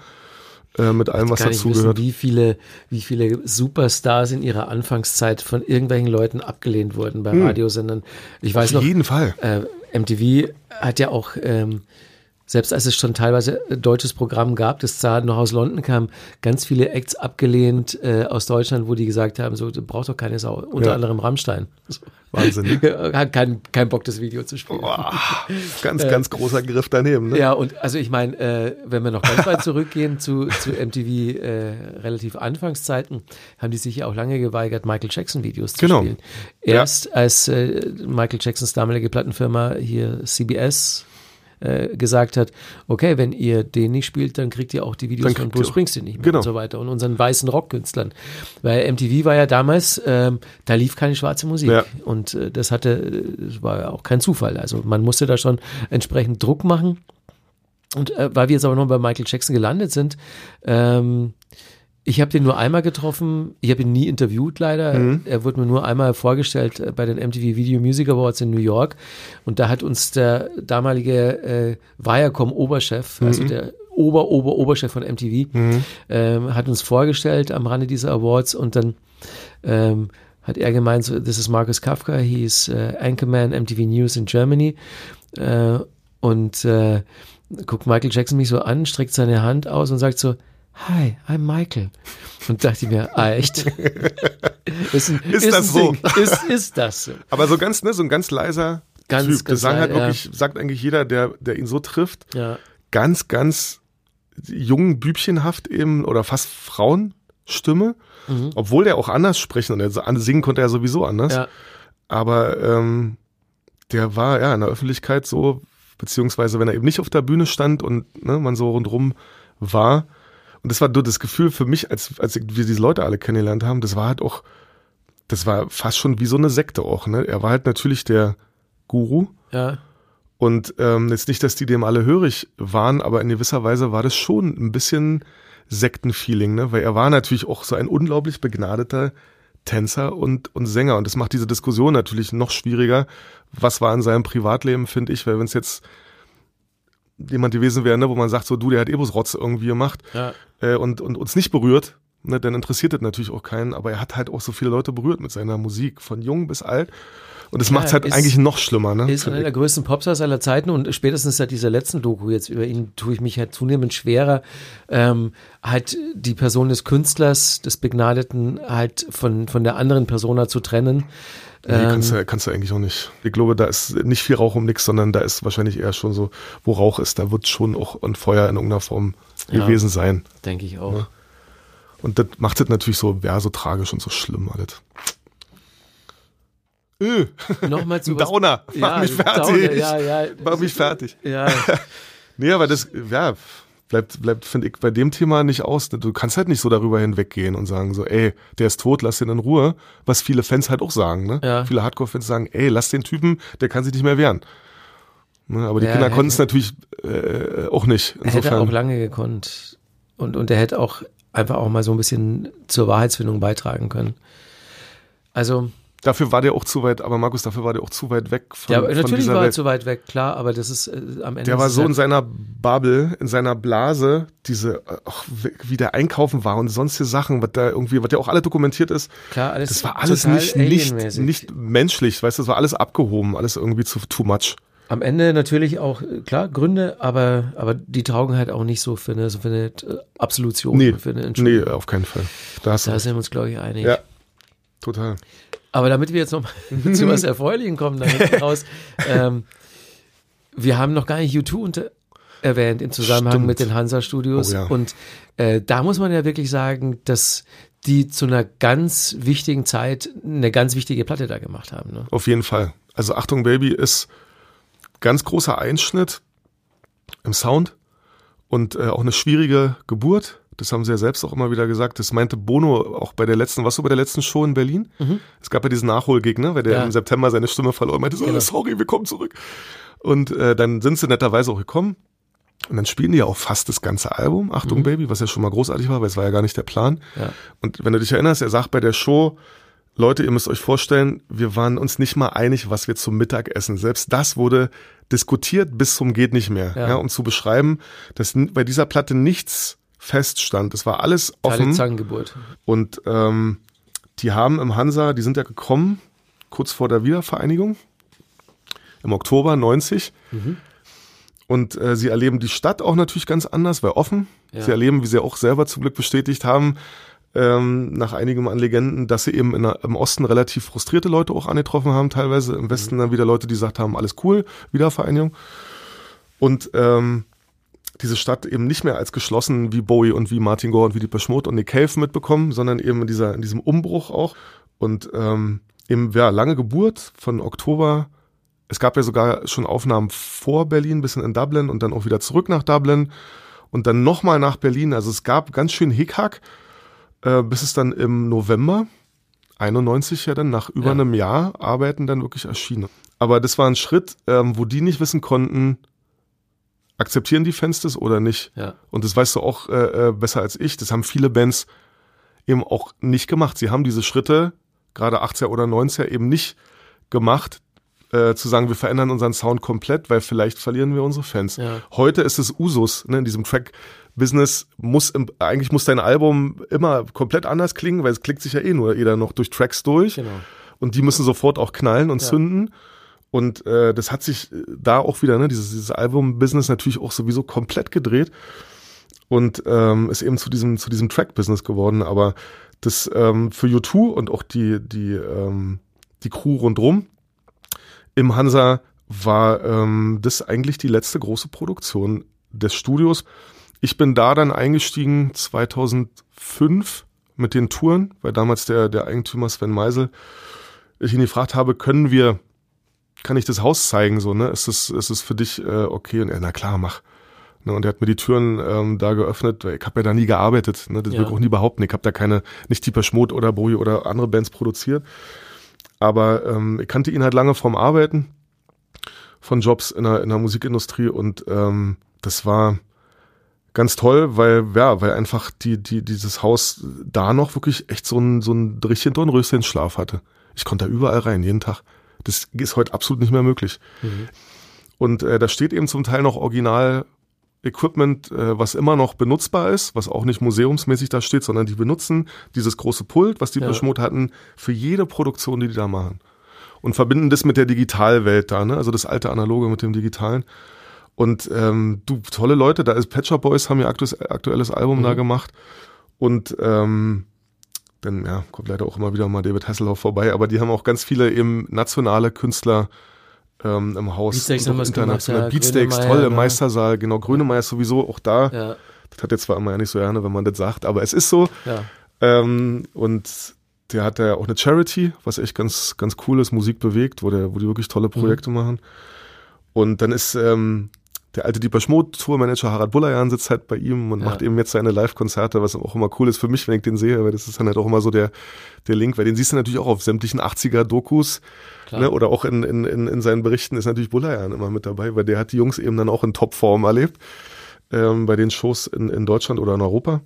äh, mit allem, was dazugehört. Wie viele, wie viele Superstars in ihrer Anfangszeit von irgendwelchen Leuten abgelehnt wurden bei hm. Radiosendern. Ich weiß Auf noch. Auf jeden Fall. Äh, MTV hat ja auch ähm, selbst als es schon teilweise ein deutsches Programm gab, das zwar noch aus London kam, ganz viele Acts abgelehnt äh, aus Deutschland, wo die gesagt haben, so, du brauchst doch keine Sau, unter ja. anderem Rammstein. Wahnsinn. Ne? Hat keinen kein Bock, das Video zu spielen. Boah, ganz, äh, ganz großer Griff daneben. Ne? Ja, und also ich meine, äh, wenn wir noch ganz weit zurückgehen zu, zu MTV äh, relativ Anfangszeiten, haben die sich ja auch lange geweigert, Michael Jackson Videos zu genau. spielen. Erst ja. als äh, Michael Jacksons damalige Plattenfirma hier CBS äh, gesagt hat, okay, wenn ihr den nicht spielt, dann kriegt ihr auch die Videos von Bruce Springsteen nicht mehr genau. und so weiter und unseren weißen Rockkünstlern. Weil MTV war ja damals, ähm, da lief keine schwarze Musik ja. und äh, das hatte, das war ja auch kein Zufall. Also man musste da schon entsprechend Druck machen. Und äh, weil wir jetzt aber noch bei Michael Jackson gelandet sind, ähm, ich habe den nur einmal getroffen. Ich habe ihn nie interviewt, leider. Mhm. Er wurde mir nur einmal vorgestellt äh, bei den MTV Video Music Awards in New York. Und da hat uns der damalige äh, Viacom-Oberchef, mhm. also der Ober, Ober, Oberchef von MTV, mhm. ähm, hat uns vorgestellt am Rande dieser Awards. Und dann ähm, hat er gemeint, so, this is Marcus Kafka, he is uh, Anchorman MTV News in Germany. Äh, und äh, guckt Michael Jackson mich so an, streckt seine Hand aus und sagt so, Hi, I'm Michael. Und dachte ich mir, ah, echt? ist, ein, ist, ist das so? Ist, ist das so? Aber so ganz, ne, so ein ganz leiser ganz, Typ. Ganz Gesang hat wirklich, ja. sagt eigentlich jeder, der, der ihn so trifft, ja. ganz, ganz jungen, bübchenhaft eben oder fast Frauenstimme. Mhm. Obwohl der auch anders sprechen und singen konnte er sowieso anders. Ja. Aber ähm, der war ja in der Öffentlichkeit so, beziehungsweise wenn er eben nicht auf der Bühne stand und ne, man so rundrum war, und das war nur das Gefühl für mich, als, als wir diese Leute alle kennengelernt haben, das war halt auch, das war fast schon wie so eine Sekte auch. Ne? Er war halt natürlich der Guru. Ja. Und ähm, jetzt nicht, dass die dem alle hörig waren, aber in gewisser Weise war das schon ein bisschen Sektenfeeling, ne? Weil er war natürlich auch so ein unglaublich begnadeter Tänzer und, und Sänger. Und das macht diese Diskussion natürlich noch schwieriger. Was war in seinem Privatleben, finde ich, weil wenn es jetzt jemand gewesen wäre, ne, wo man sagt, so du, der hat Ebus Rotz irgendwie gemacht ja. äh, und, und uns nicht berührt, ne, dann interessiert das natürlich auch keinen, aber er hat halt auch so viele Leute berührt mit seiner Musik, von jung bis alt. Und das ja, macht es halt ist, eigentlich noch schlimmer. Ne? Ist einer der größten Popstars aller Zeiten und spätestens seit dieser letzten Doku jetzt über ihn tue ich mich halt zunehmend schwerer, ähm, halt die Person des Künstlers, des Begnadeten halt von, von der anderen Persona zu trennen. Nee, ähm, kannst, du, kannst du eigentlich auch nicht. Ich glaube, da ist nicht viel Rauch um nichts, sondern da ist wahrscheinlich eher schon so, wo Rauch ist, da wird schon auch ein Feuer in irgendeiner Form ja, gewesen sein. Denke ich auch. Ja. Und das macht es natürlich so, ja, so tragisch und so schlimm alles. Öh. Nochmal zu Downer. Mach ja, mich fertig. Downer, ja, ja. Mach mich fertig. Ja. nee, aber das, ja, bleibt, bleibt finde ich, bei dem Thema nicht aus. Du kannst halt nicht so darüber hinweggehen und sagen so, ey, der ist tot, lass den in Ruhe. Was viele Fans halt auch sagen, ne? Ja. Viele Hardcore-Fans sagen, ey, lass den Typen, der kann sich nicht mehr wehren. Ne? Aber die ja, Kinder konnten es natürlich äh, auch nicht. Insofern. Er hätte auch lange gekonnt. Und, und er hätte auch einfach auch mal so ein bisschen zur Wahrheitsfindung beitragen können. Also, Dafür war der auch zu weit, aber Markus, dafür war der auch zu weit weg von, ja, natürlich von dieser war er zu weit weg, klar, aber das ist äh, am Ende. Der war so in seiner Bubble, in seiner Blase, diese, auch wie der einkaufen war und sonstige Sachen, was da irgendwie, was ja auch alle dokumentiert ist. Klar, alles. Das war alles nicht, nicht, nicht menschlich, weißt du, das war alles abgehoben, alles irgendwie zu too much. Am Ende natürlich auch, klar, Gründe, aber, aber die taugen halt auch nicht so für eine, so für eine äh, Absolution, nee, für eine Nee, auf keinen Fall. Da, da sind wir uns, glaube ich, einig. Ja, total. Aber damit wir jetzt noch mal zu was Erfreulichem kommen, dann raus. Ähm, wir haben noch gar nicht U2 unter, erwähnt im Zusammenhang Stimmt. mit den Hansa Studios. Oh, ja. Und äh, da muss man ja wirklich sagen, dass die zu einer ganz wichtigen Zeit eine ganz wichtige Platte da gemacht haben. Ne? Auf jeden Fall. Also Achtung Baby ist ganz großer Einschnitt im Sound und äh, auch eine schwierige Geburt. Das haben sie ja selbst auch immer wieder gesagt. Das meinte Bono auch bei der letzten, was so bei der letzten Show in Berlin? Mhm. Es gab ja diesen Nachholgegner, weil der ja. im September seine Stimme verlor und meinte so, genau. sorry, wir kommen zurück. Und äh, dann sind sie netterweise auch gekommen. Und dann spielen die ja auch fast das ganze Album, Achtung mhm. Baby, was ja schon mal großartig war, weil es war ja gar nicht der Plan. Ja. Und wenn du dich erinnerst, er sagt bei der Show, Leute, ihr müsst euch vorstellen, wir waren uns nicht mal einig, was wir zum Mittag essen. Selbst das wurde diskutiert bis zum geht nicht mehr, ja. ja um zu beschreiben, dass bei dieser Platte nichts feststand. Es war alles offen. Zangengeburt. Und ähm, die haben im Hansa, die sind ja gekommen, kurz vor der Wiedervereinigung, im Oktober 90. Mhm. Und äh, sie erleben die Stadt auch natürlich ganz anders, weil offen. Ja. Sie erleben, wie sie auch selber zum Glück bestätigt haben, ähm, nach einigem an Legenden, dass sie eben der, im Osten relativ frustrierte Leute auch angetroffen haben, teilweise im Westen mhm. dann wieder Leute, die gesagt haben, alles cool, Wiedervereinigung. Und ähm, diese Stadt eben nicht mehr als geschlossen wie Bowie und wie Martin Gore und wie die Peschmut und Nick Cave mitbekommen, sondern eben in, dieser, in diesem Umbruch auch. Und ähm, eben, ja, lange Geburt von Oktober. Es gab ja sogar schon Aufnahmen vor Berlin, bisschen in Dublin und dann auch wieder zurück nach Dublin und dann nochmal nach Berlin. Also es gab ganz schön Hickhack, äh, bis es dann im November 91 ja dann nach über ja. einem Jahr Arbeiten dann wirklich erschien. Aber das war ein Schritt, ähm, wo die nicht wissen konnten, akzeptieren die Fans das oder nicht? Ja. Und das weißt du auch äh, äh, besser als ich. Das haben viele Bands eben auch nicht gemacht. Sie haben diese Schritte, gerade 80er oder 90er, eben nicht gemacht, äh, zu sagen, wir verändern unseren Sound komplett, weil vielleicht verlieren wir unsere Fans. Ja. Heute ist es Usus, ne, in diesem Track-Business muss im, eigentlich muss dein Album immer komplett anders klingen, weil es klickt sich ja eh nur jeder noch durch Tracks durch. Genau. Und die müssen sofort auch knallen und ja. zünden. Und äh, das hat sich äh, da auch wieder, ne, dieses, dieses Album-Business natürlich auch sowieso komplett gedreht und ähm, ist eben zu diesem, zu diesem Track-Business geworden. Aber das ähm, für U2 und auch die, die, ähm, die Crew rundrum im Hansa war ähm, das eigentlich die letzte große Produktion des Studios. Ich bin da dann eingestiegen 2005 mit den Touren, weil damals der, der Eigentümer Sven Meisel ich ihn gefragt habe, können wir kann ich das Haus zeigen, so, ne? Ist es, ist es für dich äh, okay? Und er, na klar, mach. Ne, und er hat mir die Türen ähm, da geöffnet, weil ich habe ja da nie gearbeitet, ne? Das ja. will ich auch nie behaupten. Ich habe da keine, nicht Tieper Schmot oder Bowie oder andere Bands produziert. Aber ähm, ich kannte ihn halt lange vom Arbeiten, von Jobs in der, in der Musikindustrie und ähm, das war ganz toll, weil, ja, weil einfach die, die, dieses Haus da noch wirklich echt so ein, so ein richtigen Dornröschen Schlaf hatte. Ich konnte da überall rein, jeden Tag. Das ist heute absolut nicht mehr möglich. Mhm. Und äh, da steht eben zum Teil noch Original Equipment, äh, was immer noch benutzbar ist, was auch nicht museumsmäßig da steht, sondern die benutzen dieses große Pult, was die ja. Beschmut hatten, für jede Produktion, die die da machen. Und verbinden das mit der Digitalwelt da, ne? also das alte Analoge mit dem Digitalen. Und ähm, du, tolle Leute, da ist Patcher Boys, haben ihr aktuelles, aktuelles Album mhm. da gemacht. Und ähm, dann ja, kommt leider auch immer wieder mal David Hasselhoff vorbei, aber die haben auch ganz viele eben nationale Künstler ähm, im Haus. Beatsteaks haben international. Beatsteaks, toll, im ne? Meistersaal, genau. Grönemeyer ist sowieso auch da. Ja. Das hat er zwar immer ja nicht so gerne, wenn man das sagt, aber es ist so. Ja. Ähm, und der hat ja auch eine Charity, was echt ganz, ganz cool ist, Musik bewegt, wo, der, wo die wirklich tolle mhm. Projekte mhm. machen. Und dann ist ähm, der alte Dieper Schmod Tourmanager Harald Bullajan sitzt halt bei ihm und ja. macht eben jetzt seine Live-Konzerte, was auch immer cool ist für mich, wenn ich den sehe, weil das ist dann halt auch immer so der, der Link, weil den siehst du natürlich auch auf sämtlichen 80er-Dokus ne, oder auch in, in, in, in seinen Berichten ist natürlich Bullajan immer mit dabei, weil der hat die Jungs eben dann auch in Topform erlebt ähm, bei den Shows in, in Deutschland oder in Europa.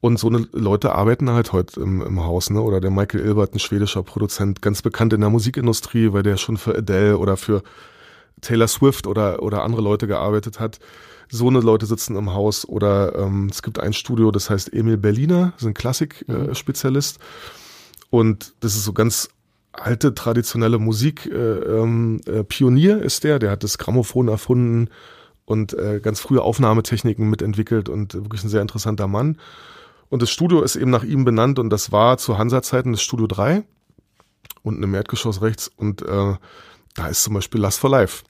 Und so eine Leute arbeiten halt heute im, im Haus, ne? Oder der Michael Ilbert, ein schwedischer Produzent, ganz bekannt in der Musikindustrie, weil der schon für Adele oder für Taylor Swift oder, oder andere Leute gearbeitet hat. So eine Leute sitzen im Haus oder ähm, es gibt ein Studio, das heißt Emil Berliner, ist ein Klassik-Spezialist. Äh, und das ist so ganz alte, traditionelle Musik. Äh, ähm, äh, Pionier ist der, der hat das Grammophon erfunden und äh, ganz frühe Aufnahmetechniken mitentwickelt und wirklich ein sehr interessanter Mann. Und das Studio ist eben nach ihm benannt und das war zu Hansa-Zeiten das Studio 3 unten im Erdgeschoss rechts und äh, da ist zum Beispiel Last for Life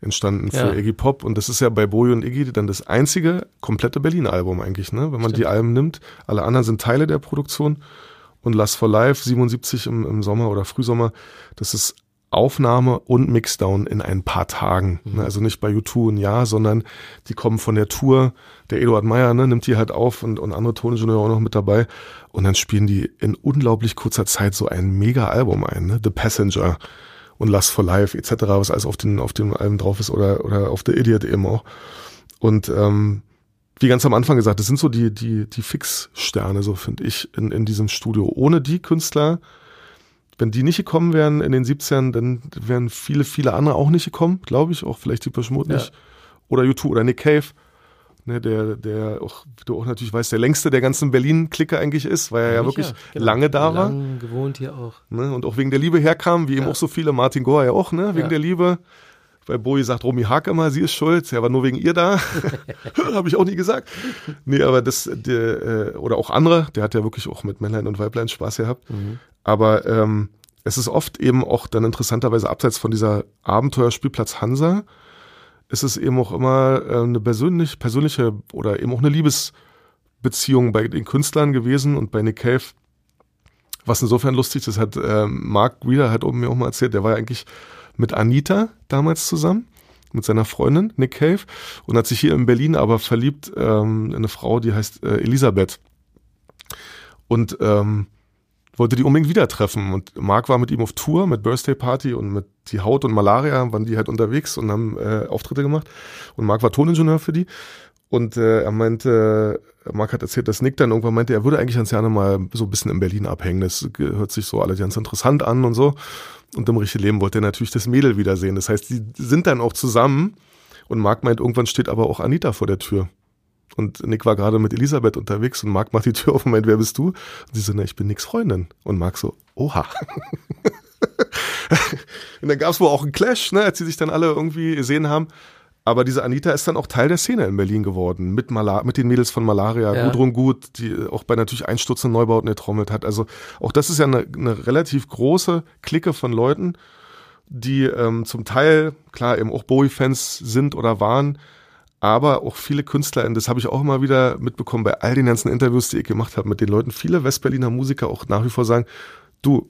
entstanden für ja. Iggy Pop und das ist ja bei Bowie und Iggy dann das einzige komplette Berlin-Album eigentlich, ne? wenn man Stimmt. die Alben nimmt. Alle anderen sind Teile der Produktion und Last for Life 77 im, im Sommer oder Frühsommer, das ist Aufnahme und Mixdown in ein paar Tagen. Mhm. Ne? Also nicht bei U2 ein Jahr, sondern die kommen von der Tour. Der Eduard Meyer ne, nimmt die halt auf und, und andere Toningenieure auch noch mit dabei. Und dann spielen die in unglaublich kurzer Zeit so ein Mega-Album ein. Ne? The Passenger und Lust for Life etc., was alles auf den, auf dem Album drauf ist oder, oder auf The Idiot eben auch. Und ähm, wie ganz am Anfang gesagt, das sind so die, die, die Fixsterne, so finde ich, in, in diesem Studio. Ohne die Künstler, wenn die nicht gekommen wären in den 70ern, dann wären viele, viele andere auch nicht gekommen, glaube ich, auch vielleicht die nicht. Ja. Oder U2 oder Nick Cave ne, der, der auch, wie du auch natürlich weißt, der längste der ganzen Berlin-Clique eigentlich ist, weil er ja, ja wirklich genau. lange da war. Lang gewohnt hier auch. Ne, und auch wegen der Liebe herkam, wie ja. eben auch so viele, Martin Goa ja auch, ne, wegen ja. der Liebe. Weil Bowie sagt Romy Haag immer, sie ist schuld, er war nur wegen ihr da. Habe ich auch nie gesagt. Nee, aber das, der, äh, oder auch andere, der hat ja wirklich auch mit Männlein und Weiblein Spaß gehabt. Mhm. Aber ähm, es ist oft eben auch dann interessanterweise abseits von dieser Abenteuerspielplatz Hansa, ist es eben auch immer äh, eine persönlich, persönliche oder eben auch eine Liebesbeziehung bei den Künstlern gewesen und bei Nick Cave. Was insofern lustig ist, hat äh, Mark Reeder hat oben mir auch mal erzählt, der war ja eigentlich mit Anita damals zusammen, mit seiner Freundin Nick Cave und hat sich hier in Berlin aber verliebt ähm, in eine Frau, die heißt äh, Elisabeth. Und ähm, wollte die unbedingt wieder treffen. Und Marc war mit ihm auf Tour, mit Birthday Party und mit die Haut und Malaria waren die halt unterwegs und haben äh, Auftritte gemacht. Und Marc war Toningenieur für die. Und äh, er meinte, Marc hat erzählt, dass Nick dann irgendwann meinte, er würde eigentlich ganz gerne mal so ein bisschen in Berlin abhängen. Das hört sich so alles ganz interessant an und so. Und im richtigen Leben wollte er natürlich das Mädel wiedersehen. Das heißt, die sind dann auch zusammen. Und Marc meint, irgendwann steht aber auch Anita vor der Tür. Und Nick war gerade mit Elisabeth unterwegs und Marc macht die Tür auf und meint, wer bist du? Und sie so, na, ich bin Nicks Freundin. Und Marc so, oha. und dann gab es wohl auch einen Clash, ne, als sie sich dann alle irgendwie gesehen haben. Aber diese Anita ist dann auch Teil der Szene in Berlin geworden, mit, Mala mit den Mädels von Malaria, ja. Gudrun Gut, die auch bei natürlich einsturzenden Neubauten getrommelt hat. Also auch das ist ja eine, eine relativ große Clique von Leuten, die ähm, zum Teil, klar, eben auch Bowie-Fans sind oder waren, aber auch viele Künstler, und das habe ich auch immer wieder mitbekommen bei all den ganzen Interviews, die ich gemacht habe mit den Leuten, viele Westberliner Musiker auch nach wie vor sagen, du,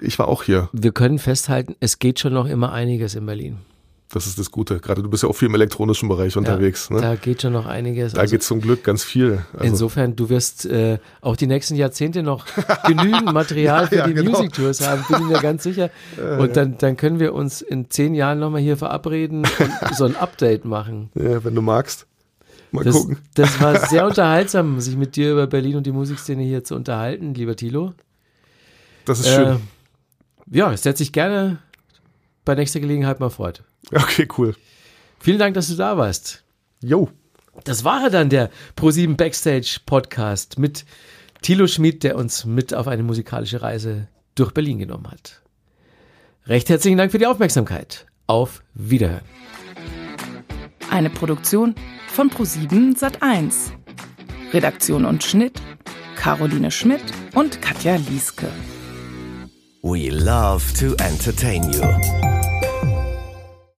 ich war auch hier. Wir können festhalten, es geht schon noch immer einiges in Berlin. Das ist das Gute. Gerade du bist ja auch viel im elektronischen Bereich unterwegs. Ja, ne? Da geht schon noch einiges. Da also, geht zum Glück ganz viel. Also insofern, du wirst äh, auch die nächsten Jahrzehnte noch genügend Material ja, für die genau. Music Tours haben, bin ich mir ganz sicher. Und dann, dann können wir uns in zehn Jahren nochmal hier verabreden und so ein Update machen. Ja, wenn du magst. Mal das, gucken. Das war sehr unterhaltsam, sich mit dir über Berlin und die Musikszene hier zu unterhalten, lieber Tilo. Das ist schön. Äh, ja, setze ich gerne bei nächster Gelegenheit mal fort. Okay, cool. Vielen Dank, dass du da warst. Jo. Das war dann der Pro7 Backstage Podcast mit Thilo Schmid, der uns mit auf eine musikalische Reise durch Berlin genommen hat. Recht herzlichen Dank für die Aufmerksamkeit. Auf Wiederhören. Eine Produktion von Pro7 Sat1. Redaktion und Schnitt Caroline Schmidt und Katja Lieske. We love to entertain you.